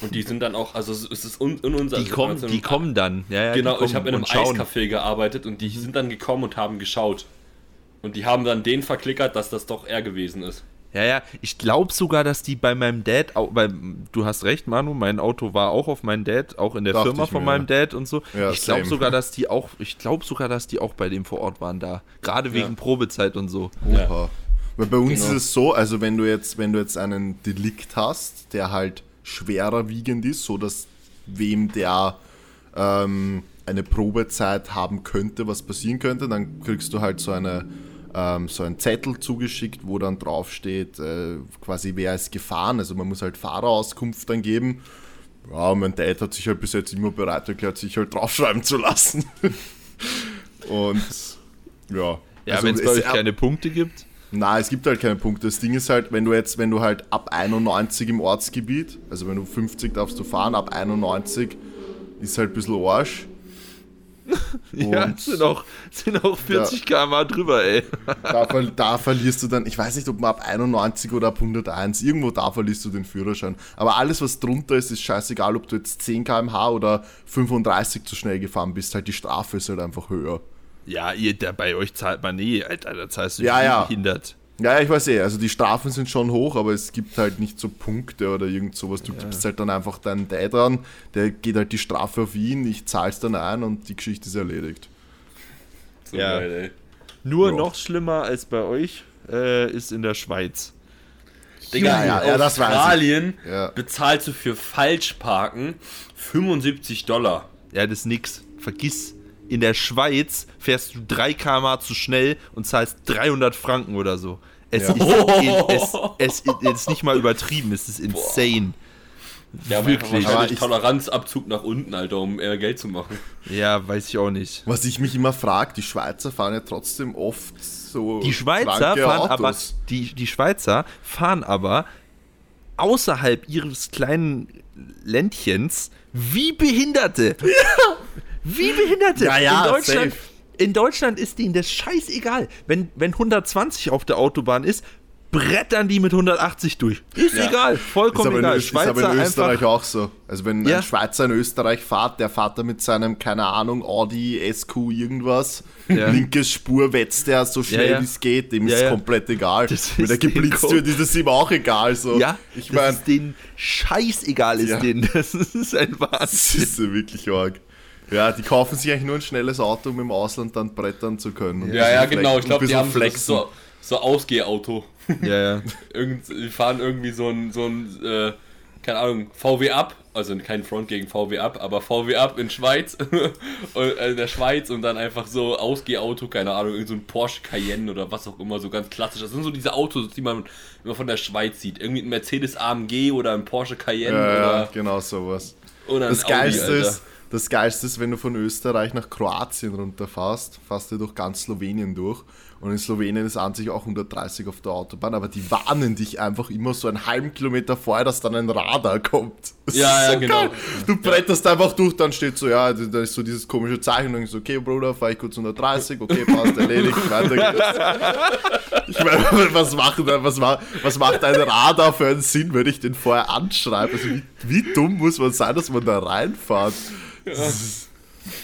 Und die sind dann auch, also es ist in, in unser. Die kommen, also die kommen dann. Ja, ja, Genau, ich habe in einem. Eiscafé gearbeitet und die sind dann gekommen und haben geschaut. Und die haben dann den verklickert, dass das doch er gewesen ist. Ja, ja, ich glaube sogar, dass die bei meinem Dad, au- bei, du hast recht, Manu, mein Auto war auch auf meinen Dad, auch in der Dachte Firma von mir, meinem Dad und so. Ja, ich glaube sogar, dass die auch, ich glaube sogar, dass die auch bei dem vor Ort waren da. Gerade Ja. wegen Probezeit und so. Oha. Weil bei uns Genau. ist es so, also wenn du jetzt, wenn du jetzt einen Delikt hast, der halt schwerer wiegend ist, so dass wem der ähm, eine Probezeit haben könnte, was passieren könnte, dann kriegst du halt so eine ähm, so einen Zettel zugeschickt, wo dann draufsteht, äh, quasi wer ist gefahren. Also man muss halt Fahrerauskunft dann geben. Ja, und mein Dad hat sich halt bis jetzt immer bereit erklärt, sich halt draufschreiben zu lassen. und ja. Ja, Also wenn es bei euch keine Punkte gibt. na, es gibt halt keine Punkte. Das Ding ist halt, wenn du jetzt, wenn du halt ab 91 im Ortsgebiet, also wenn du 50 darfst du fahren, ab 91 ist halt ein bisschen Arsch. Ja, Und- es sind auch, sind auch 40 km drüber, ey. Da, da verlierst du dann, ich weiß nicht, ob man ab 91 oder ab 101, irgendwo da verlierst du den Führerschein. Aber alles, was drunter ist, ist scheißegal, ob du jetzt 10 km/h oder 35 zu schnell gefahren bist. Halt die Strafe ist halt einfach höher. Ja, ihr, da, bei euch zahlt man eh, Alter, da zahlst du Ja, ja. behindert. Ja, ich weiß eh, also die Strafen sind schon hoch, aber es gibt halt nicht so Punkte oder irgend sowas. Du gibst halt dann einfach deinen Dad dran, der geht halt die Strafe auf ihn, ich zahl's dann ein und die Geschichte ist erledigt. So Ja. geil, ey. Nur Ja. noch schlimmer als bei euch äh, ist in der Schweiz. Digga, Ja, ja, ja. Australien Ja. bezahlst du für Falschparken 75 Dollar. Ja, das ist nix. Vergiss. In der Schweiz fährst du 3 km zu schnell und zahlst 300 Franken oder so. Es, Ja. ist, in, es, es, es ist nicht mal übertrieben, es ist insane. Ja, aber Wirklich. wahrscheinlich Aber ich- Toleranzabzug nach unten, Alter, um eher Geld zu machen. Ja, weiß ich auch nicht. Was ich mich immer frage, die Schweizer fahren ja trotzdem oft so. Die Schweizer fahren aber Autos. die, die Schweizer fahren aber außerhalb ihres kleinen Ländchens wie Behinderte. Wie Behinderte. Ja, ja, in Deutschland, safe. in Deutschland ist denen das scheißegal. Wenn, wenn 120 auf der Autobahn ist, brettern die mit 180 durch. Ist Ja. egal, Ist vollkommen aber, in, egal. Öst- ist aber in Schweizer Österreich einfach. auch so. Also wenn Ja. ein Schweizer in Österreich fährt, der fährt da mit seinem, keine Ahnung, Audi, SQ, irgendwas, Ja. linkes Spur wetzt der so schnell ja. wie es geht, dem Ja, ist ja. komplett egal. Das Wenn er ist geblitzt wird, ist es ihm auch egal. So. Ja, ich das meine, ist denen scheißegal ist Ja. denen. Das ist ein das Wahnsinn. ist so wirklich arg. Ja, die kaufen sich eigentlich nur ein schnelles Auto, um im Ausland dann brettern zu können. Ja, ja, genau. Ich glaube, die haben flexen. so, so Ausgehauto. Ja, ja. Irgend, die fahren irgendwie so ein, so ein äh, keine Ahnung, VW ab. Also kein Front gegen VW ab, aber VW ab in Schweiz. und, äh, in der Schweiz und dann einfach so Ausgehauto, keine Ahnung, irgend so ein Porsche Cayenne oder was auch immer, so ganz klassisch. Das sind so diese Autos, die man immer von der Schweiz sieieht. Irgendwie ein Mercedes AMG oder ein Porsche Cayenne Ja, ja, oder, genau sowas. oder ein Das Geilste, Audi, ist, das Geilste ist, wenn du von Österreich nach Kroatien runterfährst, fährst du durch ganz Slowenien durch. Und in Slowenien ist an sich auch 130 auf der Autobahn, aber die warnen dich einfach immer so einen halben Kilometer vorher, dass dann ein Radar kommt. Das Ja, ist ja, genau. Du bretterst einfach durch, dann steht so, ja, da ist so dieses komische Zeichen, und dann ist so, okay, Bruder, fahr ich kurz 130, okay, passt, erledigt, weiter geht's. Ich meine, was macht, was, was macht ein Radar für einen Sinn, wenn ich den vorher anschreibe? Also wie, wie dumm muss man sein, dass man da reinfährt? Ist-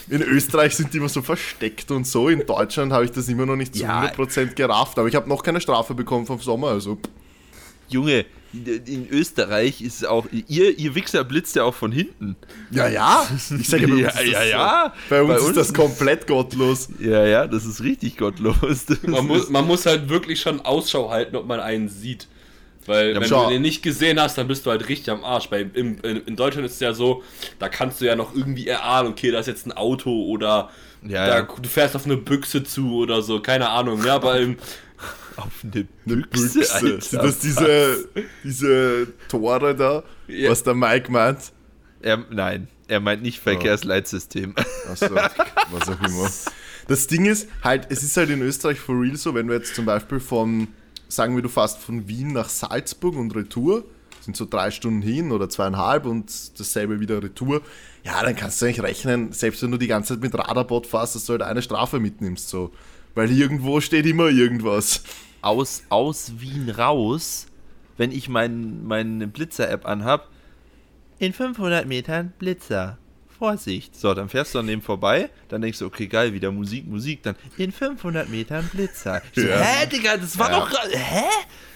In Österreich sind die immer so versteckt und so. In Deutschland habe ich das immer noch nicht zu Ja. 100% gerafft, aber ich habe noch keine Strafe bekommen vom Sommer, also Junge, in Österreich ist auch, ihr, ihr Wichser blitzt ja auch von hinten. ja, ja. Ich sage bei uns Ja, ist das ja, so. ja. Bei uns Bei ist uns- das komplett gottlos. Ja, ja, das ist richtig gottlos. Man muss, ist- man muss halt wirklich schon Ausschau halten, ob man einen sieht. Weil wenn schau. du den nicht gesehen hast, dann bist du halt richtig am Arsch. Weil im, in, in Deutschland ist es ja so, da kannst du ja noch irgendwie erahnen, okay, da ist jetzt ein Auto oder Ja, da, ja. du fährst auf eine Büchse zu oder so, keine Ahnung. Ja, aber im, auf eine Eine Büchse, Büchse. Alter. Sind das diese, diese Tore da, Ja. was der Mike meint? Er, nein, er meint nicht Verkehrsleitsystem. Achso, was auch immer. Das Ding ist halt, es ist halt in Österreich for real so, wenn du jetzt zum Beispiel von, sagen wir, du fährst von Wien nach Salzburg und Retour, sind so drei Stunden hin oder zweieinhalb und dasselbe wieder Retour, ja, dann kannst du eigentlich rechnen, selbst wenn du die ganze Zeit mit Radarbot fährst, dass du halt eine Strafe mitnimmst, so. Weil irgendwo steht immer irgendwas. Aus, aus Wien raus, wenn ich mein, meine Blitzer-App anhab, in 500 Metern Blitzer. Vorsicht. So, dann fährst du an dem vorbei, dann denkst du, okay, geil, wieder Musik, Musik, dann in 500 Metern Blitzer. So, Ja. hä, Digga, das war Ja. doch gerade, hä?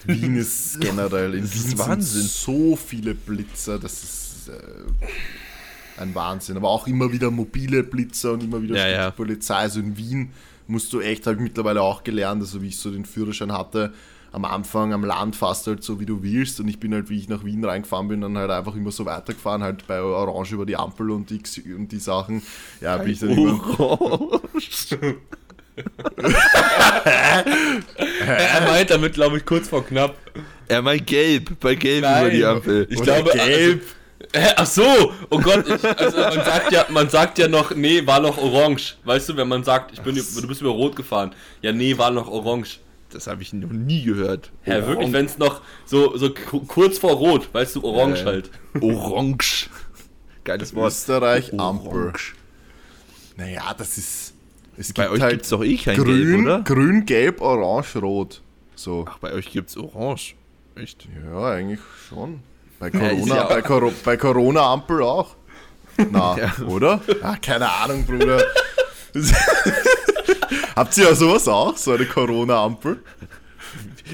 Wien ist generell, in Das Wien ist sind Wahnsinn. so viele Blitzer, das ist äh, ein Wahnsinn. Aber auch immer wieder mobile Blitzer und immer wieder Ja, ja. Polizei. Also in Wien musst du echt, habe ich mittlerweile auch gelernt, also wie ich so den Führerschein hatte, am Anfang am Land fast halt so wie du willst und ich bin halt, wie ich nach Wien reingefahren bin, dann halt einfach immer so weitergefahren, halt bei Orange über die Ampel und die, und die Sachen. Ja, bin ich dann immer, Orange. er meint damit, glaube ich, kurz vor knapp. Er meint gelb, bei gelb Nein. über die Ampel. Ich Oder glaube, gelb. Hä, Ach so, oh Gott, ich, also man sagt ja, man sagt ja noch, nee, war noch orange. Weißt du, wenn man sagt, ich bin, du bist über rot gefahren. Ja, nee, war noch orange. Das habe ich noch nie gehört. Ja, wirklich, wenn es noch so, so ku- kurz vor rot, weißt du, orange Ja, ja. halt. Orange. Geiles Wort. Österreich Ampel. Naja, das ist. Es Bei gibt euch halt gibt's doch eh kein grün, Gelb, oder? grün, gelb, orange, rot. So. Ach, bei euch gibt's Orange. Echt? Ja, eigentlich schon. Bei Corona, ja- bei, Coro bei Corona Ampel auch. Na, Ja. oder? Ah, keine Ahnung, Bruder. Habt ihr ja sowas auch? So eine Corona-Ampel?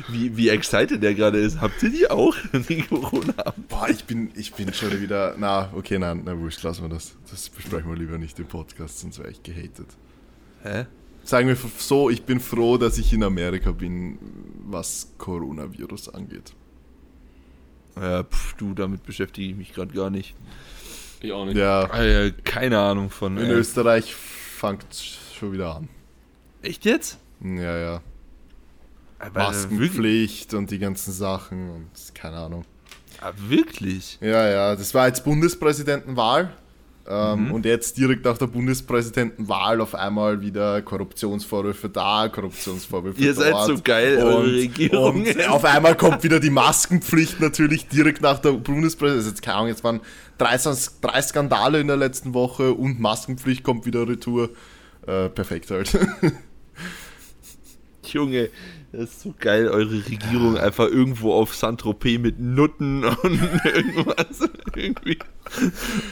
Wie, wie excited der gerade ist. Habt ihr die auch? Die corona Boah, ich bin, ich bin schon wieder. Na, okay, nein, na wurscht, lassen wir das. Das besprechen wir lieber nicht im Podcast, sonst wäre ich gehatet. Hä? Sagen wir so, ich bin froh, dass ich in Amerika bin, was Coronavirus angeht. Ja, pf, du, damit beschäftige ich mich gerade gar nicht. Ich auch nicht. Ja, Alter, keine Ahnung von. in Äh, Österreich fängt schon wieder an. Echt jetzt? Ja, ja. Aber? Maskenpflicht und die ganzen Sachen und keine Ahnung. Ah, wirklich? Ja, ja, das war jetzt Bundespräsidentenwahl. Ähm, Mhm. Und jetzt direkt nach der Bundespräsidentenwahl auf einmal wieder Korruptionsvorwürfe da, Korruptionsvorwürfe Ihr dort. seid so geil, eure Regierung. Und auf einmal kommt wieder die Maskenpflicht natürlich direkt nach der Bundespräsidentenwahl. Jetzt keine Ahnung, jetzt waren drei, drei Skandale in der letzten Woche und Maskenpflicht kommt wieder retour. Äh, perfekt halt. Junge, das ist so geil, eure Regierung einfach irgendwo auf Saint-Tropez mit Nutten und irgendwas. Irgendwie.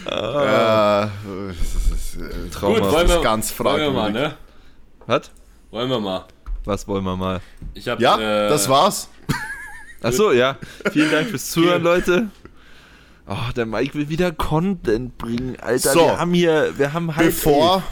Ah, Ja, das ist, äh, Trauma. das wollen ist wir, ganz wollen wir fragwürdig. mal, ne? Was? Wollen wir mal. Was wollen wir mal? Ich hab, Ja, äh, das war's. Achso, ja. Vielen Dank fürs Zuhören, Leute. Oh, der Mike will wieder Content bringen, Alter. So. Wir haben hier, wir haben halb Bevor,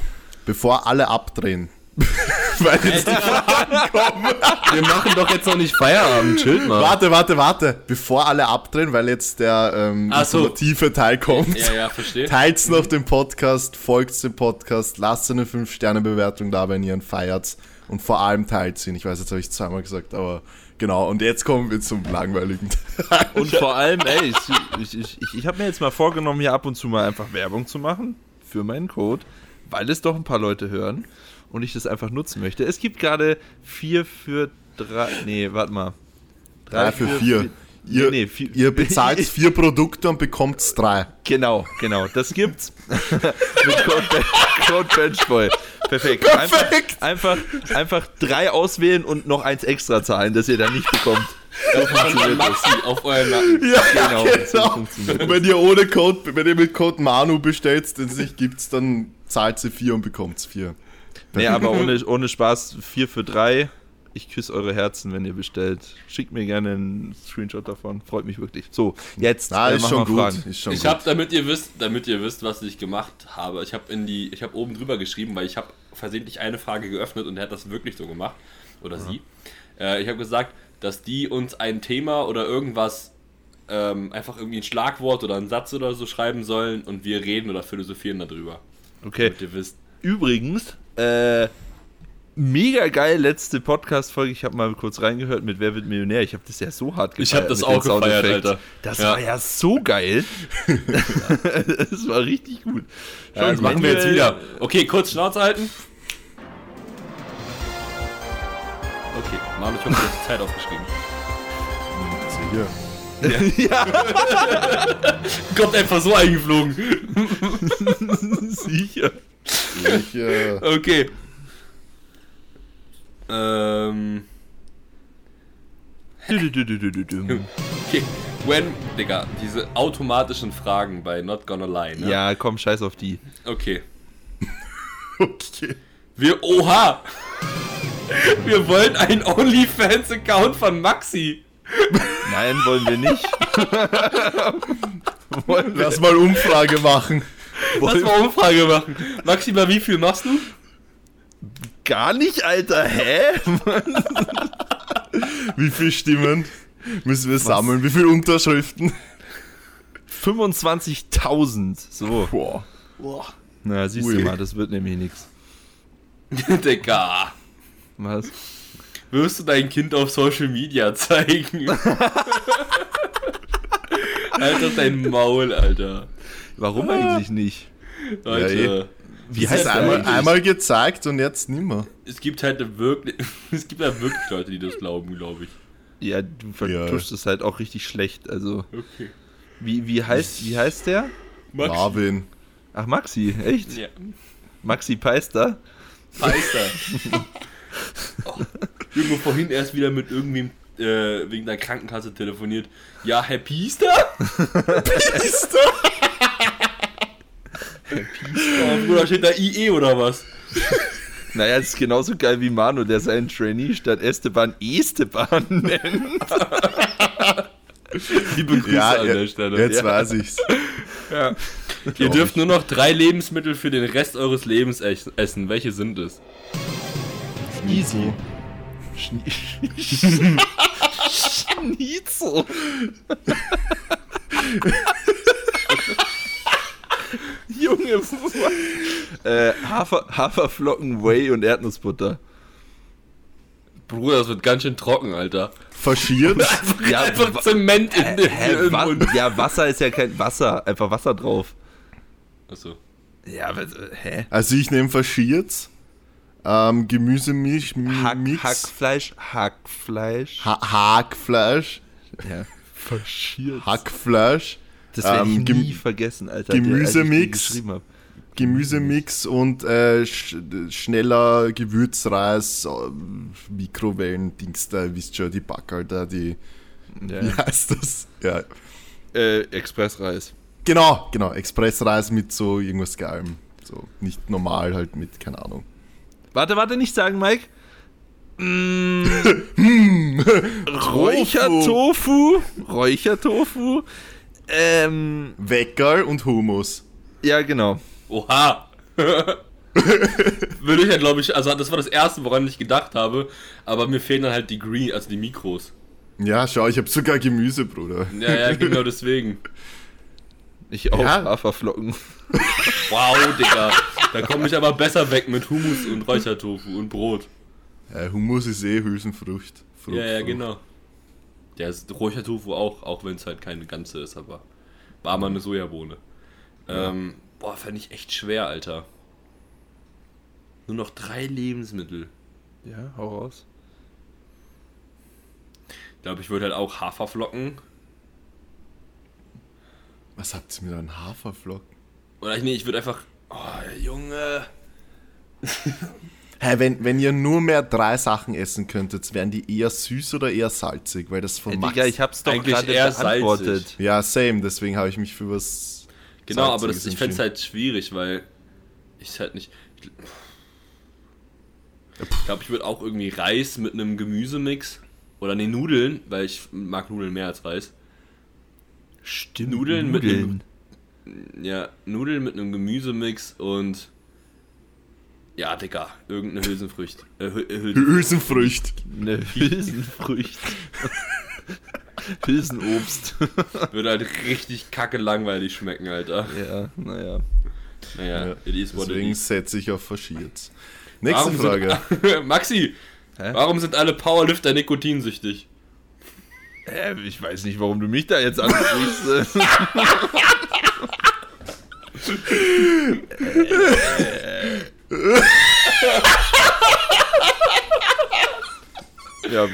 bevor alle abdrehen. Weil jetzt Wir machen doch jetzt noch nicht Feierabend, chillt mal. Warte, warte, warte. Bevor alle abdrehen, weil jetzt der ähm, so. informative Teil kommt. Ja, ja, verstehe. Teilt's noch den Podcast, folgt dem Podcast, lasst eine 5-Sterne-Bewertung da, wenn ihr ihn feiert. Und vor allem teilt ihn. Ich weiß, jetzt habe ich zweimal gesagt, aber genau. Und jetzt kommen wir zum langweiligen Teil. Und vor allem, ey, ich, ich, ich, ich, ich habe mir jetzt mal vorgenommen, hier ab und zu mal einfach Werbung zu machen für meinen Code, weil es doch ein paar Leute hören und ich das einfach nutzen möchte. Es gibt gerade 4 für 3, nee, warte mal. Drei für vier. Ihr, Ihr, nee, vier, ihr bezahlt vier Produkte und bekommt drei. Genau, genau, das gibt's. Mit Code, Code Benchboy. Perfekt. Einfach, Perfekt. einfach, einfach drei auswählen und noch eins extra zahlen, das ihr dann nicht bekommt. So funktioniert das. Auf euren Nacken. Ja, Genau, genau. und wenn ihr ohne Code, wenn ihr mit Code Manu bestellt, den es nicht gibt, dann zahlt sie vier und bekommt vier. Nee, aber ohne, ohne Spaß, 4 für 3. Ich küsse eure Herzen, wenn ihr bestellt. Schickt mir gerne einen Screenshot davon. Freut mich wirklich. So, jetzt Na, äh, ist schon gut. Ist schon Ich gut. habe, damit ihr wisst, damit ihr wisst, was ich gemacht habe. Ich habe in die, ich habe oben drüber geschrieben, weil ich habe versehentlich eine Frage geöffnet und er hat das wirklich so gemacht oder sie. Äh, ich habe gesagt, dass die uns ein Thema oder irgendwas ähm, einfach irgendwie ein Schlagwort oder einen Satz oder so schreiben sollen und wir reden oder philosophieren darüber. Okay. Damit ihr wisst. Übrigens, äh, mega geil, letzte Podcast-Folge. Ich habe mal kurz reingehört mit Wer wird Millionär. Ich habe das ja so hart gefeiert. Ich hab das auch gefeiert. Alter. Das Ja. war ja so geil. das war richtig gut. Ja, das machen wir jetzt wieder. Okay, kurz Schnauze halten. Okay, Manu, ich hast die Zeit aufgeschrieben. Sicher. Kommt einfach so eingeflogen. Sicher. Ich, äh, Okay. Ähm. Okay. When, Digga, diese automatischen Fragen bei Not Gonna Lie, ne? Ja, komm, scheiß auf die. Okay. okay. Wir, oha! Wir wollen einen OnlyFans-Account von Maxi. Nein, wollen wir nicht. wollen wir, Lass mal Umfrage machen. Lass mal Umfrage machen. Maxi, mal wie viel machst du? gar nicht, Alter. Hä? Wie viele Stimmen müssen wir sammeln? Wie viele Unterschriften? 25.000. So. Boah. Na, siehst Ui. du mal, das wird nämlich nichts. Digga. Was? Wirst du dein Kind auf Social Media zeigen? Alter, dein Maul, Alter. Warum eigentlich nicht? Leute. eh. Wie Das heißt ist der einmal, einmal gezeigt und jetzt nimmer. Es gibt halt wirklich, es gibt halt wirklich Leute, die das glauben, glaube ich. Ja, du vertuschst es halt auch richtig schlecht. Also, Okay. wie, wie, heißt, wie heißt der? Maxi. Marvin. Ach, Maxi, echt? Ja. Maxi Peister? Meister. oh. Junge, vorhin erst wieder mit irgendwem äh, wegen der Krankenkasse telefoniert. Ja, Herr Piester? Pister? Oh, Bruder, steht da IE oder was? Naja, das ist genauso geil wie Manu, der seinen Trainee statt Esteban Esteban nennt. Liebe Grüße Ja, an der Stelle. jetzt Ja. weiß ich's. Ja. Ihr dürft nur noch drei Lebensmittel für den Rest eures Lebens essen. Welche sind es? Easy. Schnitzel. Junge, äh, Hafer, Haferflocken, Whey und Erdnussbutter. Bruder, das wird ganz schön trocken, Alter. Faschiert? Ja, Einfach Zement in den hä, im wa Mund. ja, Wasser ist ja kein Wasser, einfach Wasser drauf. Achso. Ja, was, äh, hä? Also ich nehme faschiert. Ähm, Gemüsemisch, Hack, Mix, Hackfleisch, Hackfleisch. ha Hackfleisch, ja. Faschiert. Hackfleisch, Das werde ich ähm, nie vergessen, Alter. Gemüsemix. Gemüsemix und äh, sch schneller Gewürzreis, äh, Mikrowellen-Dings da, wisst schon, die Backerl da, die, Ja. wie heißt das? Ja. Äh, Expressreis. Genau, genau, Expressreis mit so irgendwas Geilem. So, nicht normal halt mit, keine Ahnung. Warte, warte, nicht sagen, Mike. Mm, Räuchertofu. Räuchertofu. Ähm, Weckerl und Hummus. ja, genau. Oha! Würde ich ja, glaube ich, also das war das erste, woran ich gedacht habe, aber mir fehlen dann halt die Green, also die Mikros. Ja, schau, ich habe sogar Gemüse, Bruder. Ja, ja, genau deswegen. Ich auch Ja. Haferflocken. Wow, Digga. Da komme ich aber besser weg mit Hummus und Räuchertofu und Brot. Ja, Hummus ist eh Hülsenfrucht. Frucht, ja, ja, Frucht. genau. Der ist Räuchertofu auch, auch wenn es halt keine ganze ist, aber war mal eine Sojabohne. Ähm, boah, fand ich echt schwer, Alter. Nur noch drei Lebensmittel. Ja, hau raus. Ich glaube, ich würde halt auch Haferflocken. Was habt ihr mit einem Haferflocken? Oder nee, ich würde einfach. Oh, Junge. Hey, wenn, wenn ihr nur mehr drei Sachen essen könntet, wären die eher süß oder eher salzig? Weil das von Ey, Max... Digga, ich hab's doch Eigentlich gerade eher beantwortet. salzig. ja, same, deswegen habe ich mich für was Genau, aber das, ich fände es halt schwierig, weil ich halt nicht. Ich glaube, ich würde auch irgendwie Reis mit einem Gemüsemix. Oder nee, Nudeln, weil ich mag Nudeln mehr als Reis. Stimmt. Nudeln mit Nudeln. Ja, Nudeln mit einem Gemüsemix und. Ja, Digga, irgendeine Hülsenfrucht. Äh, äh, Hülsen Hülsenfrucht. Eine Hülsenfrucht. Hülsenobst. würde halt richtig kacke langweilig schmecken, Alter. ja, naja. Naja, Ja, it is what it Deswegen is. setze ich auf Faschiert. Nächste Warum Frage. Sind, Maxi, Hä? warum sind alle Powerlifter nikotinsüchtig? Äh, ich weiß nicht, warum du mich da jetzt ansprichst. ja, du.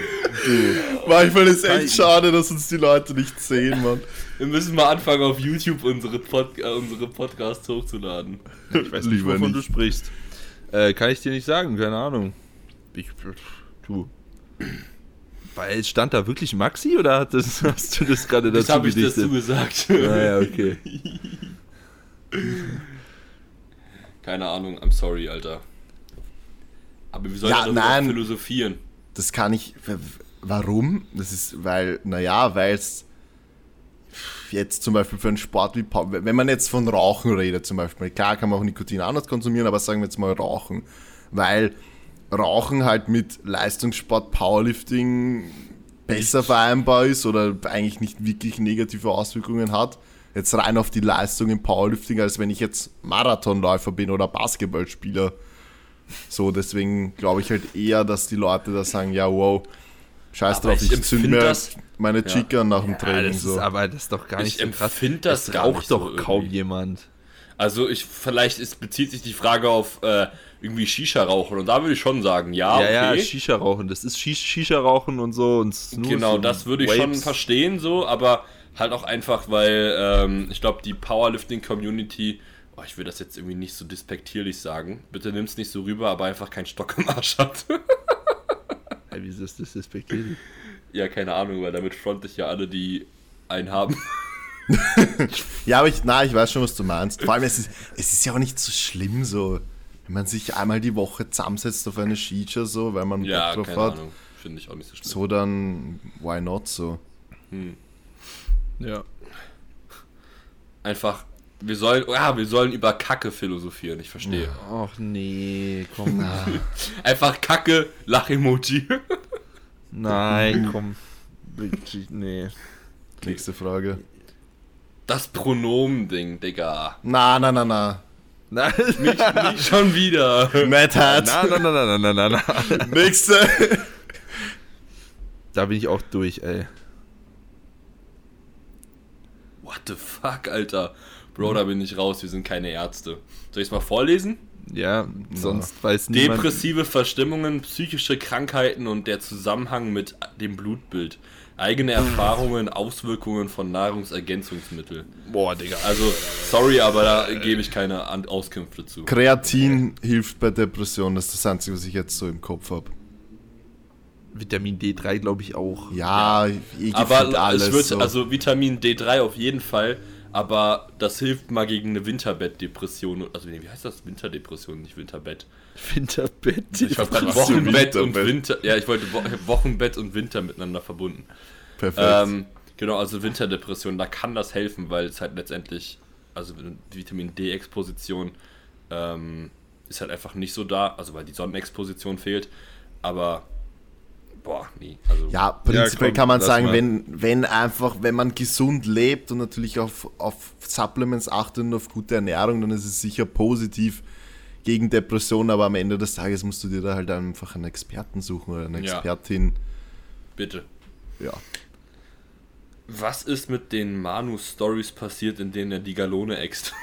Manchmal ist Nein. echt schade, dass uns die Leute nicht sehen, Mann. Wir müssen mal anfangen, auf YouTube unsere, Pod äh, unsere Podcasts hochzuladen. Ich weiß nicht, Lieber wovon nicht. du sprichst. Äh, kann ich dir nicht sagen, keine Ahnung. Ich, du. Weil stand da wirklich Maxi oder hat das, hast du das gerade Das dazu habe ich dazu gesagt. Naja, okay. Keine Ahnung, I'm sorry, Alter. Aber wir sollen Ja, nein. philosophieren. Das kann ich. Warum? Das ist, weil, naja, weil es jetzt zum Beispiel für einen Sport wie wenn man jetzt von Rauchen redet zum Beispiel, klar kann man auch Nikotin anders konsumieren, aber sagen wir jetzt mal Rauchen, weil Rauchen halt mit Leistungssport, Powerlifting besser vereinbar ist oder eigentlich nicht wirklich negative Auswirkungen hat, jetzt rein auf die Leistung im Powerlifting, als wenn ich jetzt Marathonläufer bin oder Basketballspieler. So, deswegen glaube ich halt eher, dass die Leute da sagen, ja, wow, scheiß Aber drauf, ich ich zünd empfinde mir das- meine Chica nach dem Ja, Training. das so. ist aber das ist doch gar nicht Ich so krass. das gar raucht nicht so doch kaum jemand. Also ich vielleicht ist, bezieht sich die Frage auf äh, irgendwie Shisha rauchen und da würde ich schon sagen, ja, ja, okay. ja, Shisha rauchen. Das ist Shish- Shisha rauchen und so und Snus Genau, und das würde ich schon Vapes. verstehen so, aber halt auch einfach, weil ähm, ich glaube, die Powerlifting-Community, oh, ich will das jetzt irgendwie nicht so despektierlich sagen, bitte nimm's nicht so rüber, aber einfach keinen Stock im Arsch hat. Ey, wieso ist das respektierlich? ja, keine Ahnung, weil damit fronte ich ja alle, die einen haben. Ja, aber ich, na, ich weiß schon, was du meinst. Vor allem, es ist, es ist ja auch nicht so schlimm so, wenn man sich einmal die Woche zusammensetzt auf eine Shisha so, weil man ja, Bock keine drauf hat. Ahnung, finde ich auch nicht so schlimm. So dann, why not so? Ja. Einfach, wir sollen, ja, wir sollen über Kacke philosophieren, ich verstehe. Ach nee, komm. Einfach Kacke, Lach-Emoji. Nein, komm. Nee. Nächste Frage. Das Pronomen-Ding, Digga. Na, na, na, na. Nein, Nicht schon wieder. Mad Hat. na, na, na, na, na, na, na, na. Nächste. Da bin ich auch durch, ey. What the fuck, Alter? Bro, da bin ich raus, wir sind keine Ärzte. Soll ich es mal vorlesen? Ja, sonst weiß niemand. Depressive Verstimmungen, psychische Krankheiten und der Zusammenhang mit dem Blutbild. Eigene Erfahrungen, Auswirkungen von Nahrungsergänzungsmitteln. Boah, Digga. Also, sorry, aber da gebe ich keine Auskünfte zu. Kreatin hilft bei Depressionen, das ist das Einzige, was ich jetzt so im Kopf habe. Vitamin D3 glaube ich auch. Ja, gefühlt Aber alles. ich würde, so. also Vitamin D3 auf jeden Fall, aber das hilft mal gegen eine Winterbettdepression. Also, wie heißt das? Winterdepression, nicht Winterbett. Winterbett. Ich habe gerade Wochenbett und? Winter. Ja, ich wollte Wo Wochenbett und Winter miteinander verbunden. Perfekt. Ähm, genau, also Winterdepression, da kann das helfen, weil es halt letztendlich, also die Vitamin D-Exposition ähm, ist halt einfach nicht so da, also weil die Sonnenexposition fehlt. Aber, boah, nee. Also, ja, prinzipiell komm, kann man sagen, mal. wenn, wenn einfach, wenn man gesund lebt und natürlich auf, auf Supplements achtet und auf gute Ernährung, dann ist es sicher positiv gegen Depressionen, aber am Ende des Tages musst du dir da halt einfach einen Experten suchen oder eine Ja. Expertin. bitte. Ja. Was ist mit den Manu-Stories passiert, in denen er die Galone äxt?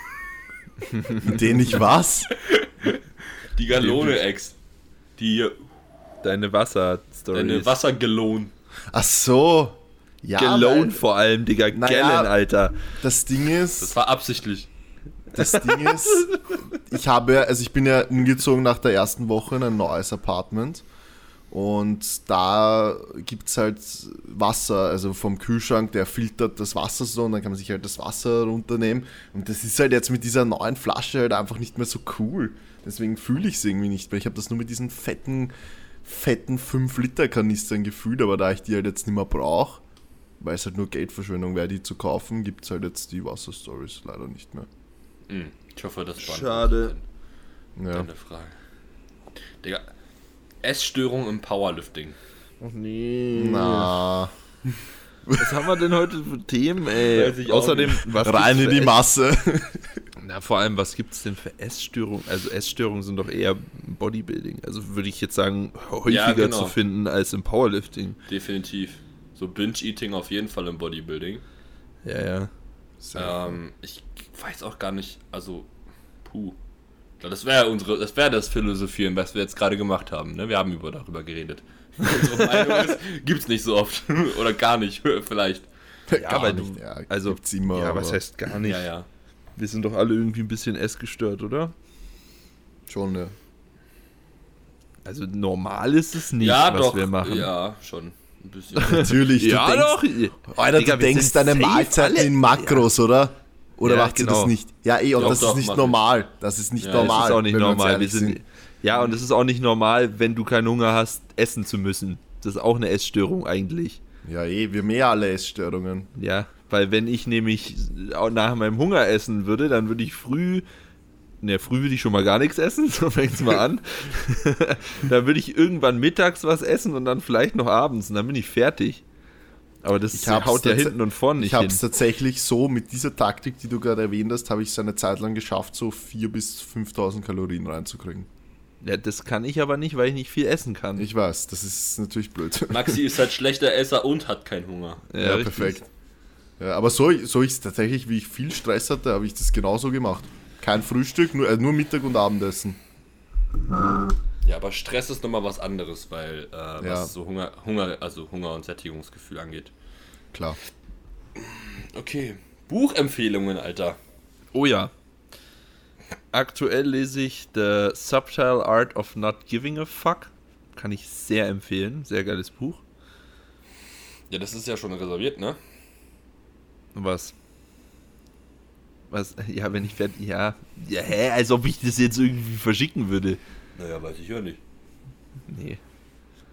Mit denen ich was? Die Galone äxt. Die Deine Wasser-Story. deine Wassergelon. Ach so. Ja, weil vor allem, Digga. Naja. Gallon, Alter. das Ding ist, Das war absichtlich. Das Ding ist, ich habe, also ich bin ja umgezogen nach der ersten Woche in ein neues Apartment und da gibt es halt Wasser, also vom Kühlschrank, der filtert das Wasser so und dann kann man sich halt das Wasser runternehmen und das ist halt jetzt mit dieser neuen Flasche halt einfach nicht mehr so cool. Deswegen fühle ich es irgendwie nicht, weil ich habe das nur mit diesen fetten, fetten 5-Liter-Kanistern gefühlt, aber da ich die halt jetzt nicht mehr brauche, weil es halt nur Geldverschwendung wäre, die zu kaufen, gibt es halt jetzt die Wasser-Stories leider nicht mehr. Hm, Ich hoffe, das war Schade. Ja. Deine Frage. Digga, Essstörung im Powerlifting. Oh nee. Na, Was haben wir denn heute für Themen, ey? Weiß ich auch Außerdem, was rein in die Masse. Na, vor allem, was gibt es denn für Essstörungen? Also Essstörungen sind doch eher Bodybuilding. Also würde ich jetzt sagen, häufiger Ja, genau. zu finden als im Powerlifting. Definitiv. So Binge-Eating auf jeden Fall im Bodybuilding. Ja, ja. Ähm, ich weiß auch gar nicht, also, puh. Das wäre unsere, das wäre das Philosophieren, was wir jetzt gerade gemacht haben. Ne? Wir haben über darüber geredet. Unsere Meinung ist, gibt's nicht so oft. Oder gar nicht, vielleicht. Ja, weil du, nicht, ja, also, gibt's immer, ja, was aber heißt gar nicht? Ja, ja. Wir sind doch alle irgendwie ein bisschen essgestört, oder? Schon, ja. Also normal ist es nicht, ja, was doch. wir machen. Ja, schon. Ein bisschen. Natürlich, Ja, du doch. denkst, Alter, Digga, du denkst sind deine Mahlzeiten alle- in Makros, oder? Oder Ja, macht sie genau. das nicht? Ja, eh, und Doch, das doch, ist nicht normal. Das ist nicht Ja, Das normal. ist auch nicht normal. Wir ehrlich sind, ja, und es ist auch nicht normal, wenn du keinen Hunger hast, essen zu müssen. Das ist auch eine Essstörung eigentlich. Ja, eh, wir haben eh alle Essstörungen. Ja, weil wenn ich nämlich auch nach meinem Hunger essen würde, dann würde ich früh, ne, früh würde ich schon mal gar nichts essen, so fängt's mal an. dann würde ich irgendwann mittags was essen und dann vielleicht noch abends und dann bin ich fertig. Aber das Ich hab's haut ja hinten und vorne nicht Ich habe es tatsächlich so, mit dieser Taktik, die du gerade erwähnt hast, habe ich es eine Zeit lang geschafft, so 4.000 bis 5.000 Kalorien reinzukriegen. Ja, das kann ich aber nicht, weil ich nicht viel essen kann. Ich weiß, das ist natürlich blöd. Maxi ist halt schlechter Esser und hat keinen Hunger. Ja, richtig. perfekt. Ja, aber so, so ich es tatsächlich, wie ich viel Stress hatte, habe ich das genauso gemacht. Kein Frühstück, nur, äh, nur Mittag und Abendessen. Ja, aber Stress ist nochmal was anderes, weil äh, was Ja. so Hunger, Hunger, also Hunger und Sättigungsgefühl angeht. Klar. Okay. Buchempfehlungen, Alter. Oh ja. Aktuell lese ich The Subtle Art of Not Giving a Fuck. Kann ich sehr empfehlen. Sehr geiles Buch. Ja, das ist ja schon reserviert, ne? Was? Was? Ja, wenn ich fertig. Ja. Ja, hä? Als ob ich das jetzt irgendwie verschicken würde. Naja, weiß ich ja nicht. Nee.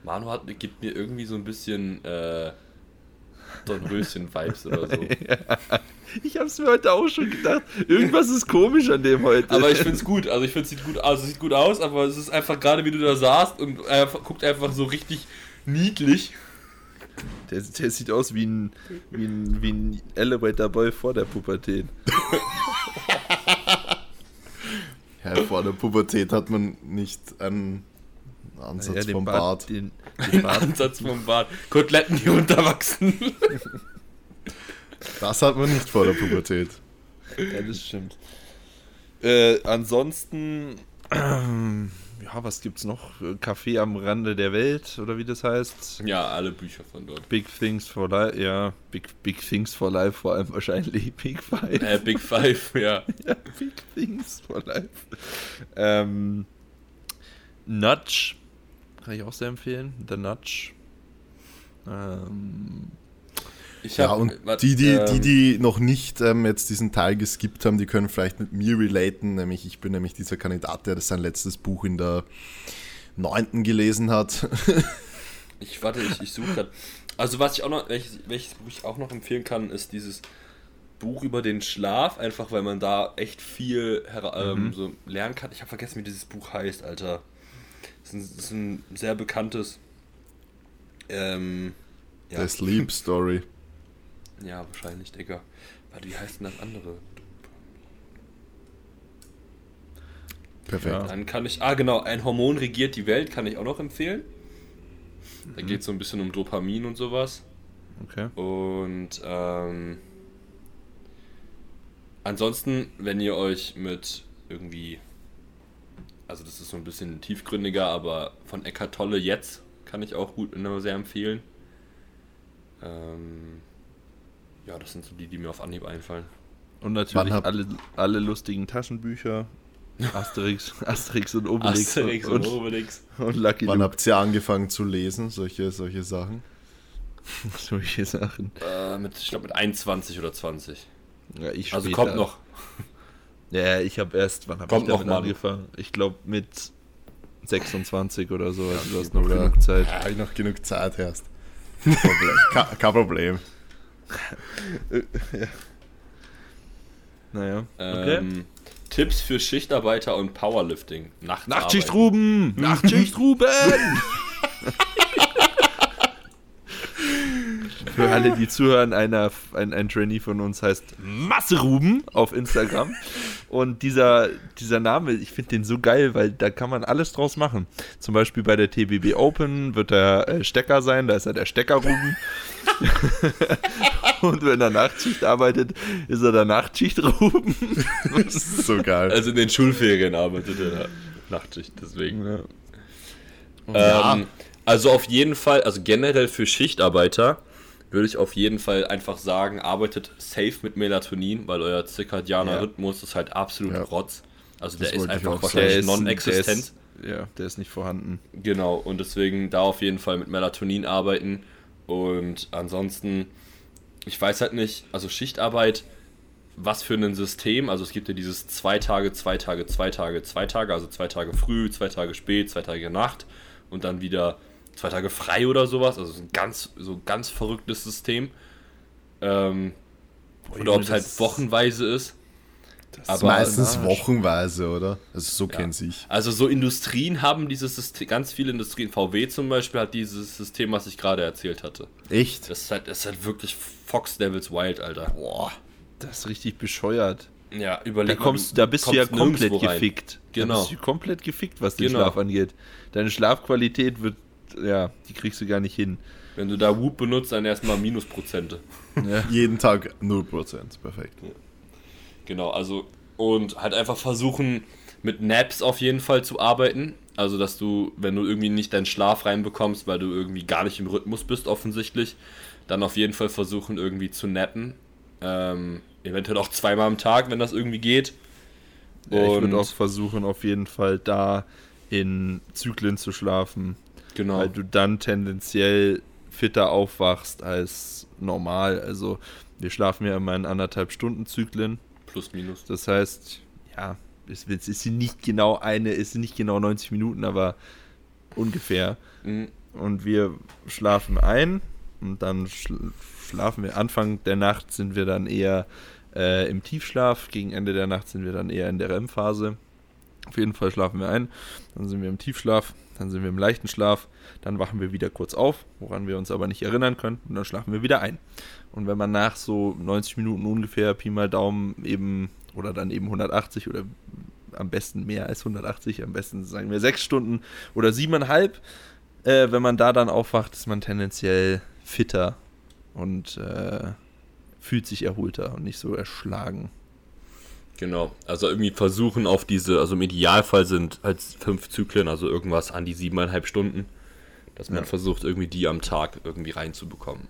Manu hat, gibt mir irgendwie so ein bisschen äh, Dornröschen-Vibes oder so. Ich hab's mir heute auch schon gedacht. Irgendwas ist komisch an dem heute. Aber ich find's gut. Also ich find's sieht gut aus. Es sieht gut aus, aber es ist einfach gerade wie du da saßt und er guckt einfach so richtig niedlich. Der, der sieht aus wie ein, wie ein, wie ein Elevator Boy vor der Pubertät. Ja, vor der Pubertät hat man nicht einen Ansatz Ja, den vom Bart. Bart. Den, den Bart. Ansatz vom Bart. Koteletten, die runterwachsen. Das hat man nicht vor der Pubertät. Ja, das stimmt. Äh, ansonsten, ähm, ja, was gibt's noch? Café am Rande der Welt oder wie das heißt? Ja, alle Bücher von dort. Big Things for Life, ja, Big, Big Things for Life vor allem wahrscheinlich. Big Five. Äh, Big Five, ja. ja, Big Things for Life. Ähm, Nudge, kann ich auch sehr empfehlen. The Nudge. Ähm, Ich Ja, hab- und wat- die, die, ähm, die, die noch nicht ähm, jetzt diesen Teil geskippt haben, die können vielleicht mit mir relaten, nämlich ich bin nämlich dieser Kandidat, der das sein letztes Buch in der neunten gelesen hat. Ich warte, ich, ich suche gerade. Also was ich auch noch, welches, welches Buch ich auch noch empfehlen kann, ist dieses Buch über den Schlaf, einfach weil man da echt viel hera- Mhm. ähm, so lernen kann. Ich habe vergessen, wie dieses Buch heißt, Alter. Das ist ist ein sehr bekanntes. Ähm, ja, Der Sleep Story. Ja, wahrscheinlich, Digga. Warte, wie heißt denn das andere? Perfekt. Ja. Dann kann ich, ah genau, ein Hormon regiert die Welt, kann ich auch noch empfehlen. Da Mhm. geht es so ein bisschen um Dopamin und sowas. okay. Und ähm, ansonsten, wenn ihr euch mit irgendwie, also das ist so ein bisschen tiefgründiger, aber von Eckart Tolle jetzt kann ich auch gut sehr empfehlen. Ähm, ja, das sind so die, die mir auf Anhieb einfallen. Und natürlich alle, alle lustigen Taschenbücher. Asterix, Asterix und Obelix Asterix und, und Obelix. und Lucky Wann Luke. habt ihr angefangen zu lesen, solche, solche Sachen? Solche Sachen. Äh, mit, ich glaube mit 21 oder 20. Ja, ich Also kommt noch. Ja, ich habe erst, wann habe ich Kommt noch, damit Mann. angefangen? Ich glaube mit 26 oder so, also du hast noch genug Zeit. Ja, ich noch genug Zeit erst. Problem. Kein, kein Problem. Naja, okay. Ähm, Tipps für Schichtarbeiter und Powerlifting. Nachts Nachtschicht arbeiten. Ruben! Nachtschicht Ruben! Für alle, die zuhören, einer, ein, ein Trainee von uns heißt Masse Ruben auf Instagram. Und dieser, dieser Name, ich finde den so geil, weil da kann man alles draus machen. Zum Beispiel bei der TBB Open wird er äh, Stecker sein, da ist er der Stecker Ruben. Und wenn er Nachtschicht arbeitet, ist er der Nachtschicht Ruben. Das ist so geil. Also in den Schulferien arbeitet er da. Nachtschicht, deswegen. Ja. Ja. Ähm, also auf jeden Fall, also generell für Schichtarbeiter würde ich auf jeden Fall einfach sagen, arbeitet safe mit Melatonin, weil euer zirkadianer Ja. Rhythmus ist halt absolut Ja. Rotz. Also Das der ist einfach wahrscheinlich non-existent. Ja, der ist nicht vorhanden. Genau, und deswegen da auf jeden Fall mit Melatonin arbeiten. Und ansonsten, ich weiß halt nicht, also Schichtarbeit, was für ein System. Also es gibt ja dieses zwei Tage, zwei Tage, zwei Tage, zwei Tage, also zwei Tage früh, zwei Tage spät, zwei Tage Nacht und dann wieder zwei Tage frei oder sowas. Also so ein ganz, so ganz verrücktes System. Ähm, oder ob es halt wochenweise ist. Das Aber- Meistens wochenweise, oder? Also so kennt sich. Also so Industrien haben dieses System, ganz viele Industrien, VW zum Beispiel hat dieses System, was ich gerade erzählt hatte. Echt? Das ist halt, das ist halt wirklich Fox Devils Wild, Alter. Boah. Das ist richtig bescheuert. Ja, Da überleg kommst du, da bist du ja komplett rein. gefickt. Da Genau. bist du komplett gefickt, was den Genau. Schlaf angeht. Deine Schlafqualität wird, ja, die kriegst du gar nicht hin. Wenn du da Whoop benutzt, dann erstmal Minusprozente. Ja. Jeden Tag 0%. Perfekt. Genau, also und halt einfach versuchen mit Naps auf jeden Fall zu arbeiten. Also dass du, wenn du irgendwie nicht deinen Schlaf reinbekommst, weil du irgendwie gar nicht im Rhythmus bist offensichtlich, dann auf jeden Fall versuchen irgendwie zu nappen. Ähm, eventuell auch zweimal am Tag, wenn das irgendwie geht. Ja, ich Und- würde auch versuchen, auf jeden Fall da in Zyklen zu schlafen, Genau. weil du dann tendenziell fitter aufwachst als normal. Also wir schlafen ja immer in anderthalb Stunden Zyklen. Plus minus. Das heißt, ja, es, ist nicht genau eine, es sind nicht genau 90 Minuten, aber ungefähr. Mhm. Und wir schlafen ein und dann schl schlafen wir. Anfang der Nacht sind wir dann eher äh, im Tiefschlaf, gegen Ende der Nacht sind wir dann eher in der REM-Phase. Auf jeden Fall schlafen wir ein, dann sind wir im Tiefschlaf, dann sind wir im leichten Schlaf, dann wachen wir wieder kurz auf, woran wir uns aber nicht erinnern können, und dann schlafen wir wieder ein. Und wenn man nach so 90 Minuten ungefähr Pi mal Daumen eben oder dann eben 180 oder am besten mehr als 180, am besten sagen wir sechs Stunden oder siebeneinhalb, äh, wenn man da dann aufwacht, ist man tendenziell fitter und äh, fühlt sich erholter und nicht so erschlagen. Genau, also irgendwie versuchen auf diese, also im Idealfall sind halt fünf Zyklen, also irgendwas an die siebeneinhalb Stunden, dass man Ja. versucht, irgendwie die am Tag irgendwie reinzubekommen.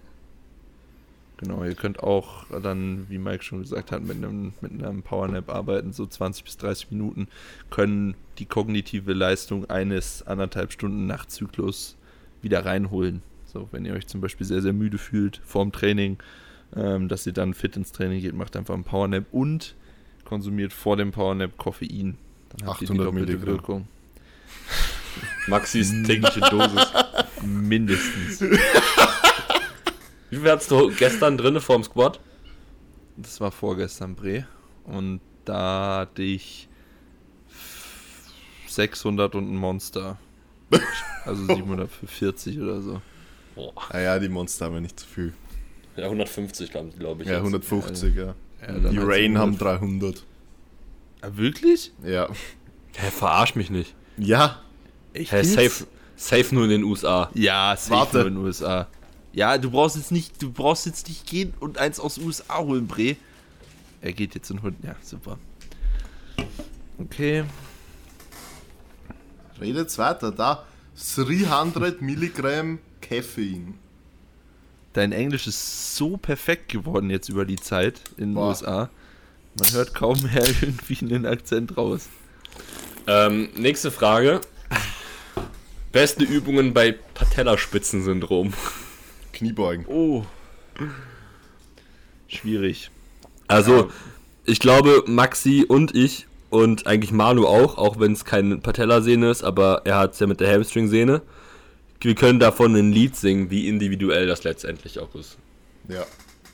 Genau, ihr könnt auch dann, wie Mike schon gesagt hat, mit einem, mit einem Powernap arbeiten, so 20 bis 30 Minuten, können die kognitive Leistung eines anderthalb Stunden Nachtzyklus wieder reinholen. So, wenn ihr euch zum Beispiel sehr, sehr müde fühlt vorm Training, ähm, dass ihr dann fit ins Training geht, macht einfach einen Powernap und konsumiert vor dem Powernap Koffein. Dann habt ihr die 800 doppelte Milligramm. Wirkung. Maxis tägliche Dosis. Mindestens. Wie viel hattest du gestern drinne vorm Squad? Das war vorgestern Bre. Und da hatte ich 600 und ein Monster. Also 740 oder so. Boah. Ah ja, die Monster haben ja nicht so viel. Ja, 150 glaube glaub ich. Ja, jetzt. 150, ja. Ja, dann die Rain haben 100. 300. Ah, wirklich? Ja. Hä, verarsch mich nicht. Ja, Echt? Hä, safe, safe nur in den USA. Ja, safe Warte. nur in den USA. Ja, du brauchst jetzt nicht, du brauchst jetzt nicht gehen und eins aus den USA holen, Bre. Er geht jetzt in Hund. Ja, super. Okay. redet weiter. Da 300 Milligramm Koffein. Dein Englisch ist so perfekt geworden jetzt über die Zeit in den Boah. USA. Man hört kaum mehr irgendwie einen Akzent raus. Ähm, nächste Frage. Beste Übungen bei Patellaspitzensyndrom. Kniebeugen. Oh. Schwierig. Also, Ja. ich glaube, Maxi und ich und eigentlich Manu auch, auch wenn es keine Patellasehne ist, aber er hat es ja mit der Hamstring-Sehne. Wir können davon ein Lied singen, wie individuell das letztendlich auch ist. Ja.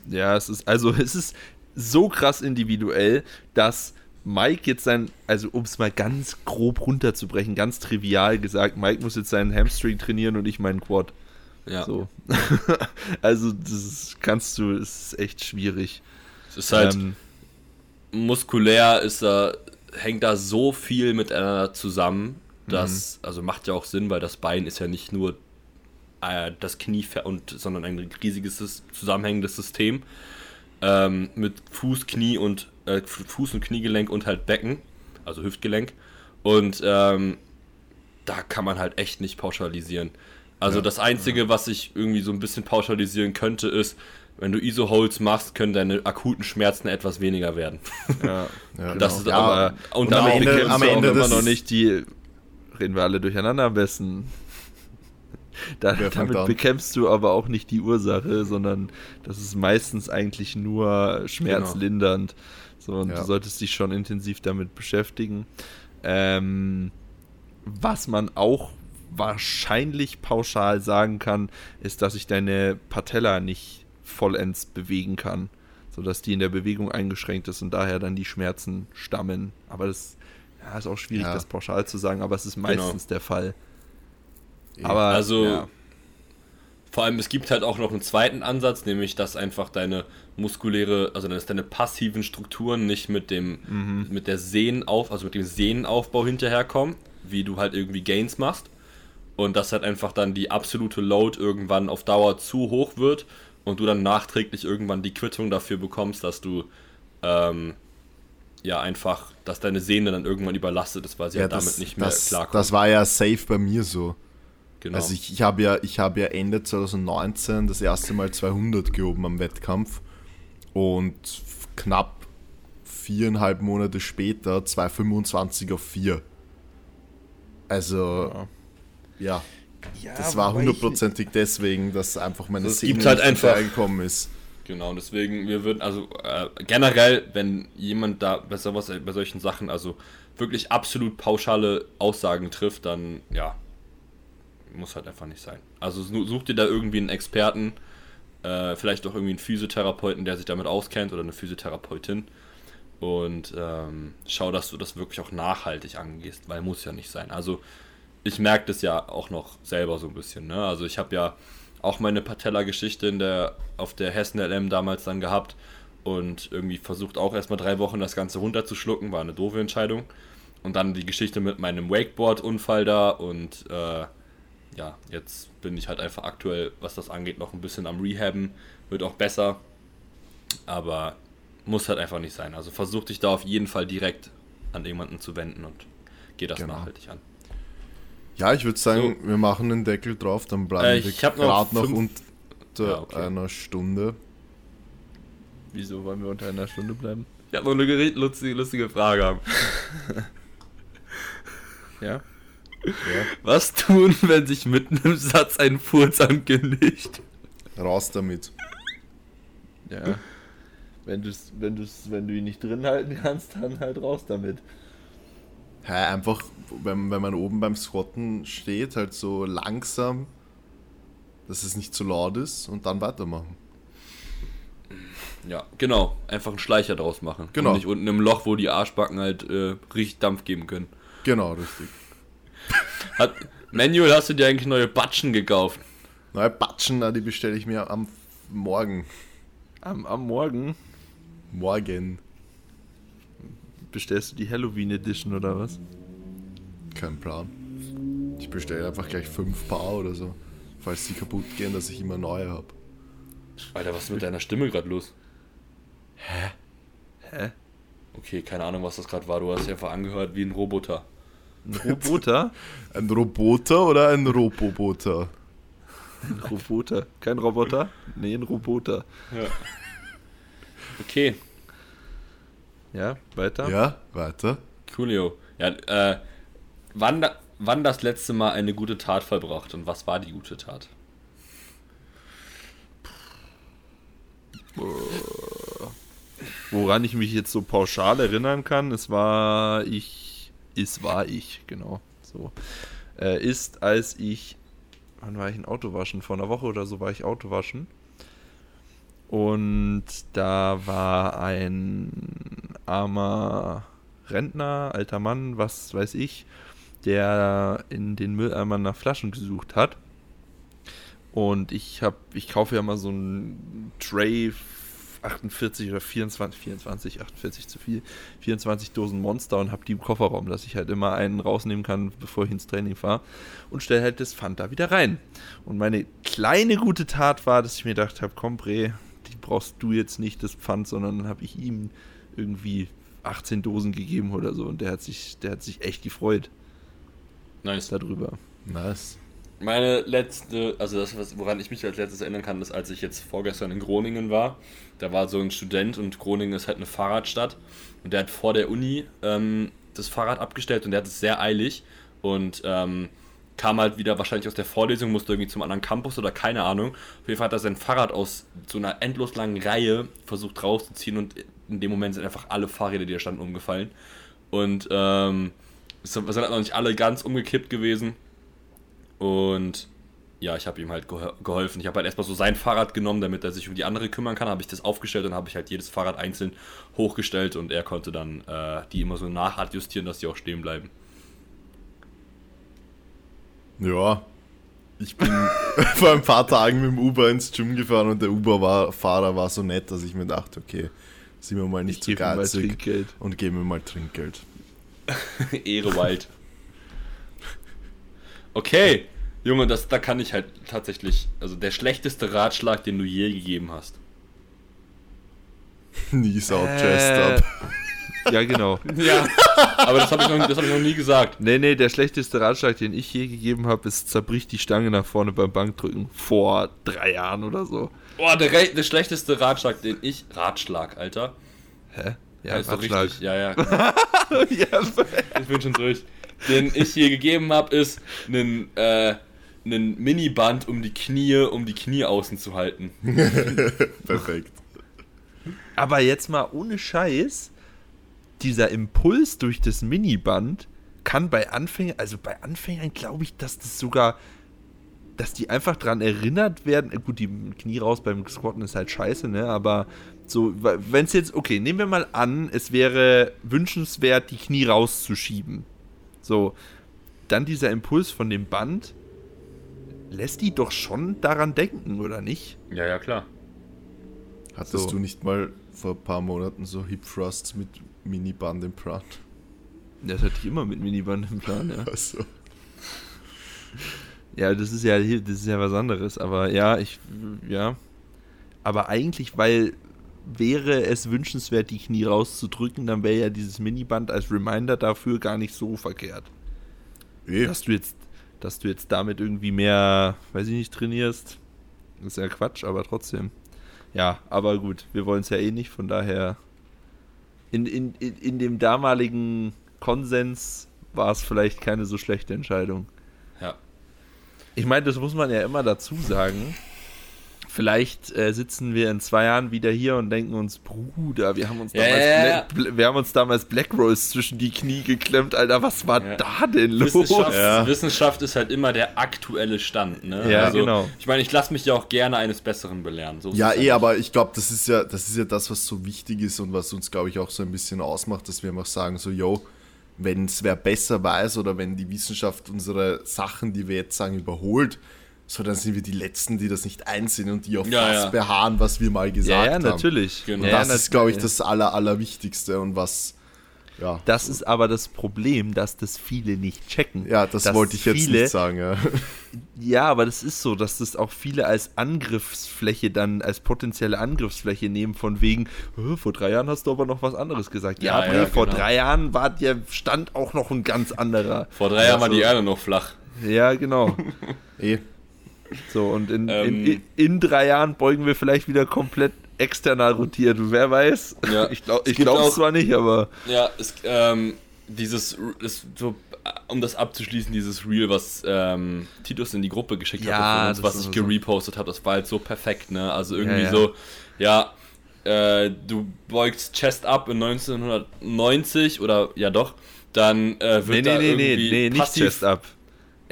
Ja, es ist, also es ist so krass individuell, dass Mike jetzt sein, also um es mal ganz grob runterzubrechen, ganz trivial gesagt, Mike muss jetzt seinen Hamstring trainieren und ich meinen Quad. Ja. So. also das kannst du, es ist echt schwierig. Es ist halt Ähm, muskulär ist da, hängt da so viel miteinander zusammen, dass, also macht ja auch Sinn, weil das Bein ist ja nicht nur äh, das Knie und, sondern ein riesiges zusammenhängendes System ähm, mit Fuß, Knie und äh, Fuß und Kniegelenk und halt Becken, also Hüftgelenk. Und ähm, da kann man halt echt nicht pauschalisieren. Also Ja, das Einzige, was ich irgendwie so ein bisschen pauschalisieren könnte, ist, wenn du ISO-Holds machst, können deine akuten Schmerzen etwas weniger werden. ja, ja Das ist ja, aber und, und am Ende- am Ende immer noch nicht die. Reden wir alle durcheinander am besten. Da, damit an? bekämpfst du aber auch nicht die Ursache, sondern das ist meistens eigentlich nur schmerzlindernd. So, und Ja. du solltest dich schon intensiv damit beschäftigen. Ähm, was man auch wahrscheinlich pauschal sagen kann, ist, dass ich deine Patella nicht vollends bewegen kann, sodass die in der Bewegung eingeschränkt ist und daher dann die Schmerzen stammen. Aber das ja, ist auch schwierig, Ja. das pauschal zu sagen, aber es ist meistens der Fall. Aber Also, ja. Vor allem, es gibt halt auch noch einen zweiten Ansatz, nämlich dass einfach deine muskuläre, also dass deine passiven Strukturen nicht mit dem, Mhm. mit der Sehnenauf, also mit dem Sehnenaufbau hinterherkommen, wie du halt irgendwie Gains machst. Und dass halt einfach dann die absolute Load irgendwann auf Dauer zu hoch wird und du dann nachträglich irgendwann die Quittung dafür bekommst, dass du ähm, ja einfach, dass deine Sehne dann irgendwann überlastet ist, weil sie ja, halt damit das, nicht mehr das, klarkommt. das war ja safe bei mir so. genau. Also ich, ich habe ja, ich habe ja Ende 2019 das erste Mal 200 gehoben am Wettkampf und knapp viereinhalb Monate später 225 auf 4. Also ja, das war hundertprozentig deswegen, dass einfach meine Sehne halt nicht einfach- gekommen ist. Genau, und deswegen, wir würden, also äh, generell, wenn jemand da bei, sowas, bei solchen Sachen, also wirklich absolut pauschale Aussagen trifft, dann ja, muss halt einfach nicht sein. Also su- such dir da irgendwie einen Experten, äh, vielleicht auch irgendwie einen Physiotherapeuten, der sich damit auskennt oder eine Physiotherapeutin und ähm, schau, dass du das wirklich auch nachhaltig angehst, weil muss ja nicht sein. Also ich merke das ja auch noch selber so ein bisschen. Ne? Also ich habe ja auch meine Patella-Geschichte in der, auf der Hessen LM damals dann gehabt und irgendwie versucht auch erstmal drei Wochen das Ganze runterzuschlucken, war eine doofe Entscheidung. Und dann die Geschichte mit meinem Wakeboard-Unfall da und äh, ja, jetzt bin ich halt einfach aktuell, was das angeht, noch ein bisschen am Rehaben, wird auch besser. Aber muss halt einfach nicht sein. Also versuch dich da auf jeden Fall direkt an jemanden zu wenden und geh das Genau. nachhaltig an. Ja, ich würde sagen, wir machen den Deckel drauf, dann bleiben Äh, wir noch gerade noch fünf- unter Ja, okay. einer Stunde. Wieso wollen wir unter einer Stunde bleiben? Ich habe noch eine lustige, lustige Frage. Haben. Ja. Was tun, wenn sich mitten im Satz ein Furz ankündigt? Raus damit. Ja. Wenn, du's, wenn, du's, wenn du ihn nicht drin halten kannst, dann halt raus damit. Hä, einfach, wenn, wenn man oben beim Squatten steht, halt so langsam, dass es nicht zu laut ist und dann weitermachen. Ja, genau. Einfach einen Schleicher draus machen. Genau. Und nicht unten im Loch, wo die Arschbacken halt äh, richtig Dampf geben können. Genau, richtig. Hat, Manuel, hast du dir eigentlich neue Batschen gekauft? Neue Batschen, na, die bestelle ich mir am Morgen. Am, am Morgen Morgen. Bestellst du die Halloween Edition oder was? Kein Plan. Ich bestelle einfach gleich fünf Paar oder so. Falls die kaputt gehen, dass ich immer neue habe. Alter, was ist mit deiner Stimme gerade los? Hä? Okay, keine Ahnung, was das gerade war. Du hast dich einfach angehört wie ein Roboter. Ein Roboter? Ein Roboter oder ein Roboboter? Ein Roboter. Kein Roboter? Nee, ein Roboter. Ja. Okay, Ja, weiter? Ja, weiter. coolio. Ja, äh, wann, da, wann das letzte Mal eine gute Tat vollbracht und was war die gute Tat? Woran ich mich jetzt so pauschal erinnern kann, es war ich, es war ich, genau, so. Äh, ist, als ich, wann war ich in Autowaschen? Vor einer Woche oder so war ich Autowaschen. Und da war ein armer Rentner, alter Mann, was weiß ich, der in den Mülleimern nach Flaschen gesucht hat. Und ich habe, ich kaufe ja mal so ein Tray 48 oder 24, 24, 48 zu viel, 24 Dosen Monster und habe die im Kofferraum, dass ich halt immer einen rausnehmen kann, bevor ich ins Training fahre und stelle halt das Pfand da wieder rein. Und meine kleine gute Tat war, dass ich mir gedacht habe, komm Bre, die brauchst du jetzt nicht, das Pfand, sondern dann habe ich ihm irgendwie 18 Dosen gegeben oder so und der hat sich, der hat sich echt gefreut Nice. darüber. Nice. Meine letzte, also das, was, woran ich mich als letztes erinnern kann, ist, als ich jetzt vorgestern in Groningen war. Da war so ein Student und Groningen ist halt eine Fahrradstadt. Und der hat vor der Uni ähm, das Fahrrad abgestellt und der hat es sehr eilig. Und ähm, kam halt wieder wahrscheinlich aus der Vorlesung, musste irgendwie zum anderen Campus oder keine Ahnung. Auf jeden Fall hat er sein Fahrrad aus so einer endlos langen Reihe versucht rauszuziehen und in dem Moment sind einfach alle Fahrräder, die da standen, umgefallen. Und ähm, es sind halt noch nicht alle ganz umgekippt gewesen. Und ja, ich habe ihm halt geho- geholfen. Ich habe halt erstmal so sein Fahrrad genommen, damit er sich um die andere kümmern kann. Habe ich das aufgestellt und habe ich halt jedes Fahrrad einzeln hochgestellt und er konnte dann äh, die immer so nachadjustieren, dass die auch stehen bleiben. Ja. Ich bin vor ein paar Tagen mit dem Uber ins Gym gefahren und der Uber-Fahrer war so nett, dass ich mir dachte, okay, sind wir mal nicht Ich zu geizig und geben mir mal Trinkgeld. Ehre Wild. Okay, Junge, das, da kann ich halt tatsächlich, also der schlechteste Ratschlag, den du je gegeben hast. Knees out, Äh, chest up. Ja, genau. Ja, aber das habe ich, noch- das hab ich noch nie gesagt. Nee, nee, der schlechteste Ratschlag, den ich je gegeben habe, ist zerbrich die Stange nach vorne beim Bankdrücken. Vor drei Jahren oder so. Boah, der, der schlechteste Ratschlag, den ich. Ratschlag, Alter. Hä? Ja, ist doch richtig. Ja, ja. ja, Ich bin schon durch. Den ich hier gegeben habe, ist einen, äh, einen Miniband um die Knie, um die Knie außen zu halten. Perfekt. aber jetzt mal ohne Scheiß, dieser Impuls durch das Miniband kann bei Anfängern, also bei Anfängern glaube ich, dass das sogar, dass die einfach dran erinnert werden. äh, Gut, die Knie raus beim Squatten ist halt scheiße, ne? Aber so, wenn es jetzt, okay, nehmen wir mal an, es wäre wünschenswert, die Knie rauszuschieben. So, dann dieser Impuls von dem Band lässt die doch schon daran denken, oder nicht? Ja, ja, klar. Hattest So. du nicht mal vor ein paar Monaten so Hip Thrusts mit Miniband im Plan? Das hatte ich immer mit Miniband im Plan, ja. Also, Ja, das ist ja, das ist ja was anderes, aber ja, ich, ja. Aber eigentlich, weil, wäre es wünschenswert, die Knie rauszudrücken, dann wäre ja dieses Miniband als Reminder dafür gar nicht so verkehrt. Eh. Dass du jetzt, dass du jetzt damit irgendwie mehr, weiß ich nicht, trainierst, ist ja Quatsch, aber trotzdem. Ja, aber gut, wir wollen es ja eh nicht, von daher in, in, in, in dem damaligen Konsens war es vielleicht keine so schlechte Entscheidung. Ja. Ich meine, das muss man ja immer dazu sagen. Vielleicht äh, sitzen wir in zwei Jahren wieder hier und denken uns, Bruder, wir haben uns damals, ja. Black, wir haben uns damals Black Rose zwischen die Knie geklemmt, Alter. Was war Ja. da denn los? Wissenschaft, Ja. Wissenschaft ist halt immer der aktuelle Stand, ne? Ja, genau. Ich meine, ich lasse mich ja auch gerne eines Besseren belehren. So Ja, es eh, aber ich glaube, das ist ja, das ist ja das, was so wichtig ist und was uns, glaube ich, auch so ein bisschen ausmacht, dass wir einfach sagen, so, yo, wenn es wer besser weiß oder wenn die Wissenschaft unsere Sachen, die wir jetzt sagen, überholt, so dann sind wir die Letzten, die das nicht einsehen und die auf Ja, das ja. beharren, was wir mal gesagt ja, ja, haben. natürlich. Genau. Und Ja, das ja, ist, glaube ich, das Aller, Allerwichtigste und was, ja. Das ist aber das Problem, dass das viele nicht checken. Ja, das Dass wollte ich jetzt viele, nicht sagen, ja. Ja, aber das ist so, dass das auch viele als Angriffsfläche dann, als potenzielle Angriffsfläche nehmen, von wegen, "Hä, vor drei Jahren hast du aber noch was anderes gesagt. Ja, Ja, Bre, ja, vor genau. drei Jahren war der Stand auch noch ein ganz anderer. Vor drei Jahren war Also- die Erde noch flach. Ja, genau. Eh. So, und in, Ähm. in, in drei Jahren beugen wir vielleicht wieder komplett external rotiert. Wer weiß? Ja. Ich glaube Es ich auch- zwar nicht, aber Ja, es, ähm, dieses, ist so, um das abzuschließen, dieses Reel, was ähm, Titus in die Gruppe geschickt Ja, von uns, was ich so- gerepostet habe, das war halt so perfekt, ne? Also irgendwie Ja, ja. so, ja, äh, du beugst Chest up in 1990 oder ja doch, dann äh, wird nee, da nee, nee, nee, irgendwie nee, nicht passiv, Chest up.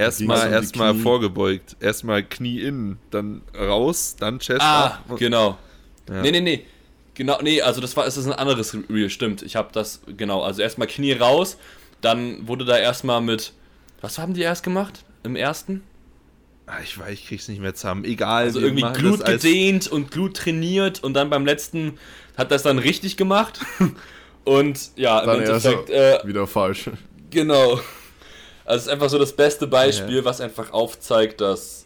Erstmal um Knie. vorgebeugt. Erstmal Knie innen, dann raus, dann Chest Ah, genau. Ja. Nee, nee, nee. Genau, nee, also das war, es ist ein anderes Reel, stimmt. Ich habe das, genau, also erstmal Knie raus, dann wurde da erstmal mit, was haben die erst gemacht im ersten? Ah, ich weiß, ich krieg's nicht mehr zusammen. Egal. Also irgendwie Glut gedehnt und Glut trainiert und dann beim letzten hat das dann richtig gemacht. Und ja, im Dann Endeffekt, äh, wieder falsch. genau. Also es ist einfach so das beste Beispiel, was einfach aufzeigt, dass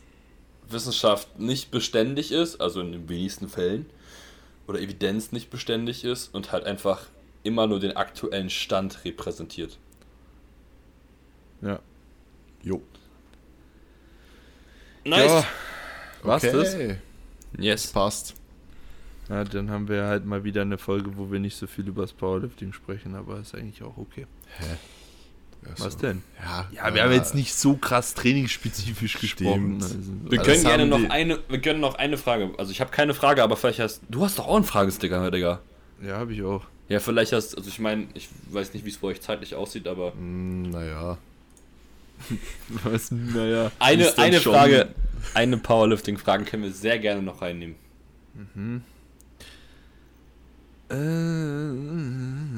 Wissenschaft nicht beständig ist, also in den wenigsten Fällen, oder Evidenz nicht beständig ist und halt einfach immer nur den aktuellen Stand repräsentiert. Ja. Jo. Ja, was okay. das? Yes. Passt. Ja, dann haben wir halt mal wieder eine Folge, wo wir nicht so viel über das Powerlifting sprechen, aber ist eigentlich auch okay. Ja, Was so. denn? Ja, Ja, wir haben jetzt nicht so krass trainingsspezifisch gesprochen. Stimmt. Also, Wir können gerne noch eine, wir können noch eine Frage. Also ich habe keine Frage, aber vielleicht hast du hast doch auch einen Fragesticker, Digga. ja, habe ich auch. Ja, vielleicht hast, also ich meine, ich weiß nicht, wie es bei euch zeitlich aussieht, aber Hm, naja. Was, naja. eine, eine schon- Frage, eine Powerlifting-Frage können wir sehr gerne noch reinnehmen.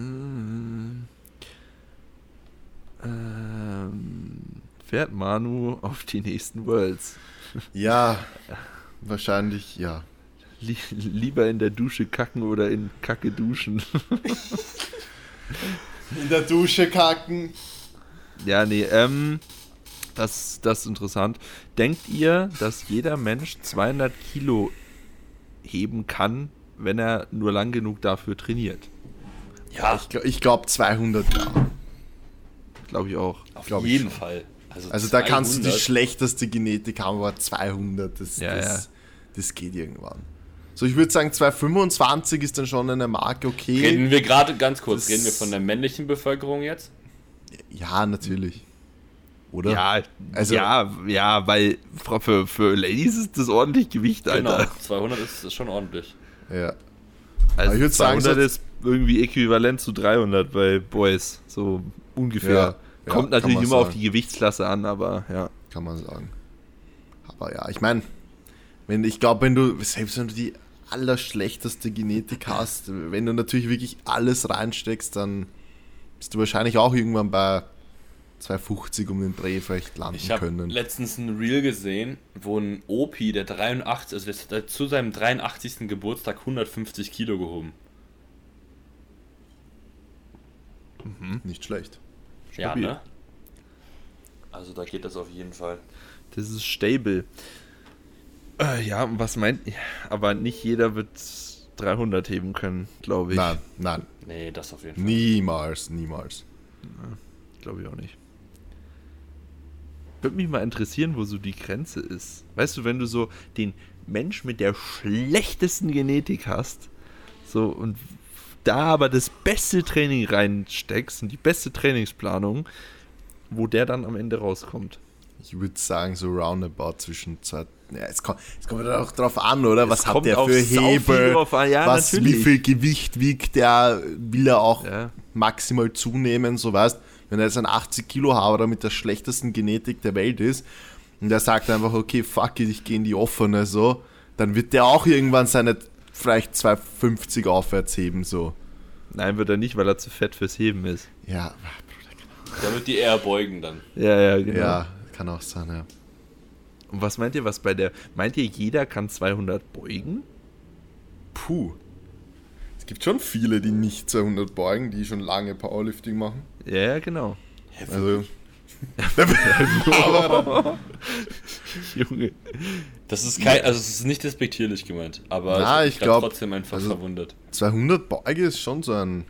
Ähm, ähm, fährt Manu auf die nächsten Worlds? Ja, wahrscheinlich ja. Lie lieber in der Dusche kacken oder in Kacke duschen? In der Dusche kacken. ja, nee, ähm, das, das ist interessant. Denkt ihr, dass jeder Mensch 200 Kilo heben kann, wenn er nur lang genug dafür trainiert? Ja, Ich, glaub- ich glaube 200 ja. Glaube ich auch. auf glaub jeden. Fall. Also da kannst du die 200. schlechteste Genetik haben, aber 200, das, Ja, das, das geht irgendwann. So, ich würde sagen, 225 ist dann schon eine Marke okay. Reden wir gerade ganz kurz, Das- reden wir von der männlichen Bevölkerung jetzt? Ja, natürlich. Oder? Ja, Also- ja, ja, weil für- für, Ladies ist das ordentlich Gewicht, Alter. Genau, 200 ist, ist schon ordentlich. Ja. Also ich würd sagen, 200 so- ist irgendwie äquivalent zu 300 bei Boys, so ungefähr. Ja, ja, Kommt kann natürlich immer auf sagen. die Gewichtsklasse an, aber ja. kann man sagen. Aber ja, ich meine, wenn ich glaube, wenn du, selbst wenn du die allerschlechteste Genetik hast, wenn du natürlich wirklich alles reinsteckst, dann bist du wahrscheinlich auch irgendwann bei 250 um den Dreh vielleicht landen Ich habe können. letztens ein Reel gesehen, wo ein Opi, der 83, also der hat zu seinem 83. Geburtstag 150 Kilo gehoben. Nicht schlecht. Ja, Stabil. ne? Also da geht das auf jeden Fall. Das ist stable. Äh, ja, was meint. Aber nicht jeder wird 300 heben können, glaube ich. Nein, nein. Nee, das auf jeden Fall. Niemals, niemals. Glaube ich auch nicht. Würde mich mal interessieren, wo so die Grenze ist. Weißt du, wenn du so den Mensch mit der schlechtesten Genetik hast, so und da aber das beste Training reinsteckst und die beste Trainingsplanung, wo der dann am Ende rauskommt. Ich würde sagen, so roundabout zwischen zwei. Ja, es kommt, es kommt auch drauf an, oder? Es Was hat der für Hebel? Ja, was, wie viel Gewicht wiegt der? Will er auch Ja. maximal zunehmen? So weißt wenn er jetzt ein 80 Kilo Haber mit der schlechtesten Genetik der Welt ist und der sagt einfach, okay, fuck it, ich gehe in die offene, so, dann wird der auch irgendwann seine vielleicht 250 aufwärts heben, so. Nein, wird er nicht, weil er zu fett fürs Heben ist. Ja, Da wird die eher beugen dann. Ja, ja, genau. ja, kann auch sein, ja. Und was meint ihr, was bei der. Meint ihr, jeder kann 200 beugen? Puh. Es gibt schon viele, die nicht 200 beugen, die schon lange Powerlifting machen. Ja, ja, genau. Also, Junge. Das ist kein, also es ist nicht despektierlich gemeint, aber Na, ich, ich bin grad glaub, trotzdem einfach also- verwundert. 200 Beuge ist schon so ein.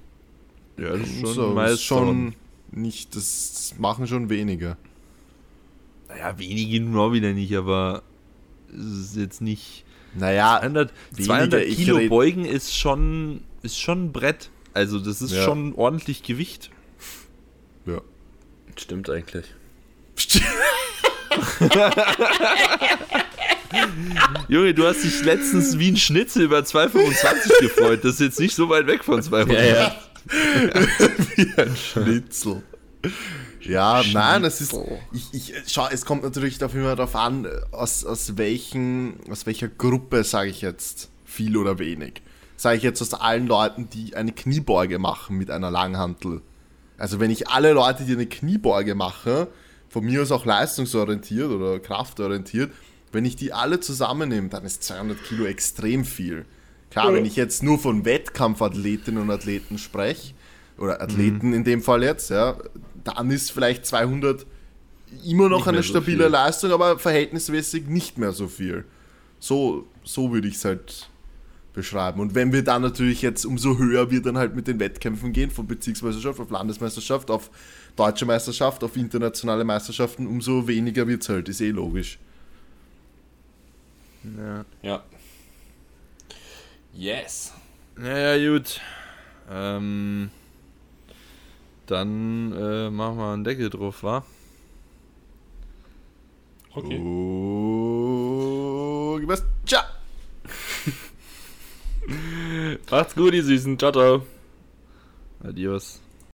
Ja, das ist schon so, ist schon nicht, das machen schon wenige. Naja, wenige nun auch wieder nicht, aber es ist jetzt nicht. Naja, 200, weniger, 200 ich Kilo red- Beugen ist schon, ist schon ein Brett. Also, das ist Ja. schon ordentlich Gewicht. ja. Stimmt eigentlich. Junge, du hast dich letztens wie ein Schnitzel über 225 gefreut. Das ist jetzt nicht so weit weg von 200. Wie ein Schnitzel. Ja, nein, es ist. Ich, ich, schau, es kommt natürlich immer darauf an, aus, aus, welchen, aus welcher Gruppe, sage ich jetzt, viel oder wenig. Sage ich jetzt aus allen Leuten, die eine Kniebeuge machen mit einer Langhantel. Also, wenn ich alle Leute, die eine Kniebeuge machen, von mir aus auch leistungsorientiert oder kraftorientiert, wenn ich die alle zusammennehme, dann ist 200 Kilo extrem viel. Klar, wenn ich jetzt nur von Wettkampfathletinnen und Athleten spreche, oder Athleten in dem Fall jetzt, ja, dann ist vielleicht 200 immer noch Nicht eine so stabile viel. Leistung, aber verhältnismäßig nicht mehr so viel. So, so würde ich es halt beschreiben. Und wenn wir dann natürlich jetzt umso höher wir dann halt mit den Wettkämpfen gehen, von Bezirksmeisterschaft auf Landesmeisterschaft, auf deutsche Meisterschaft, auf internationale Meisterschaften, umso weniger wird es halt, ist eh logisch. Ja. Ja. Yes. Naja, gut. Ähm, dann äh, machen wir einen Deckel drauf, wa? Okay. Oh, was? Macht's gut, die Süßen. Ciao, ciao. Adios.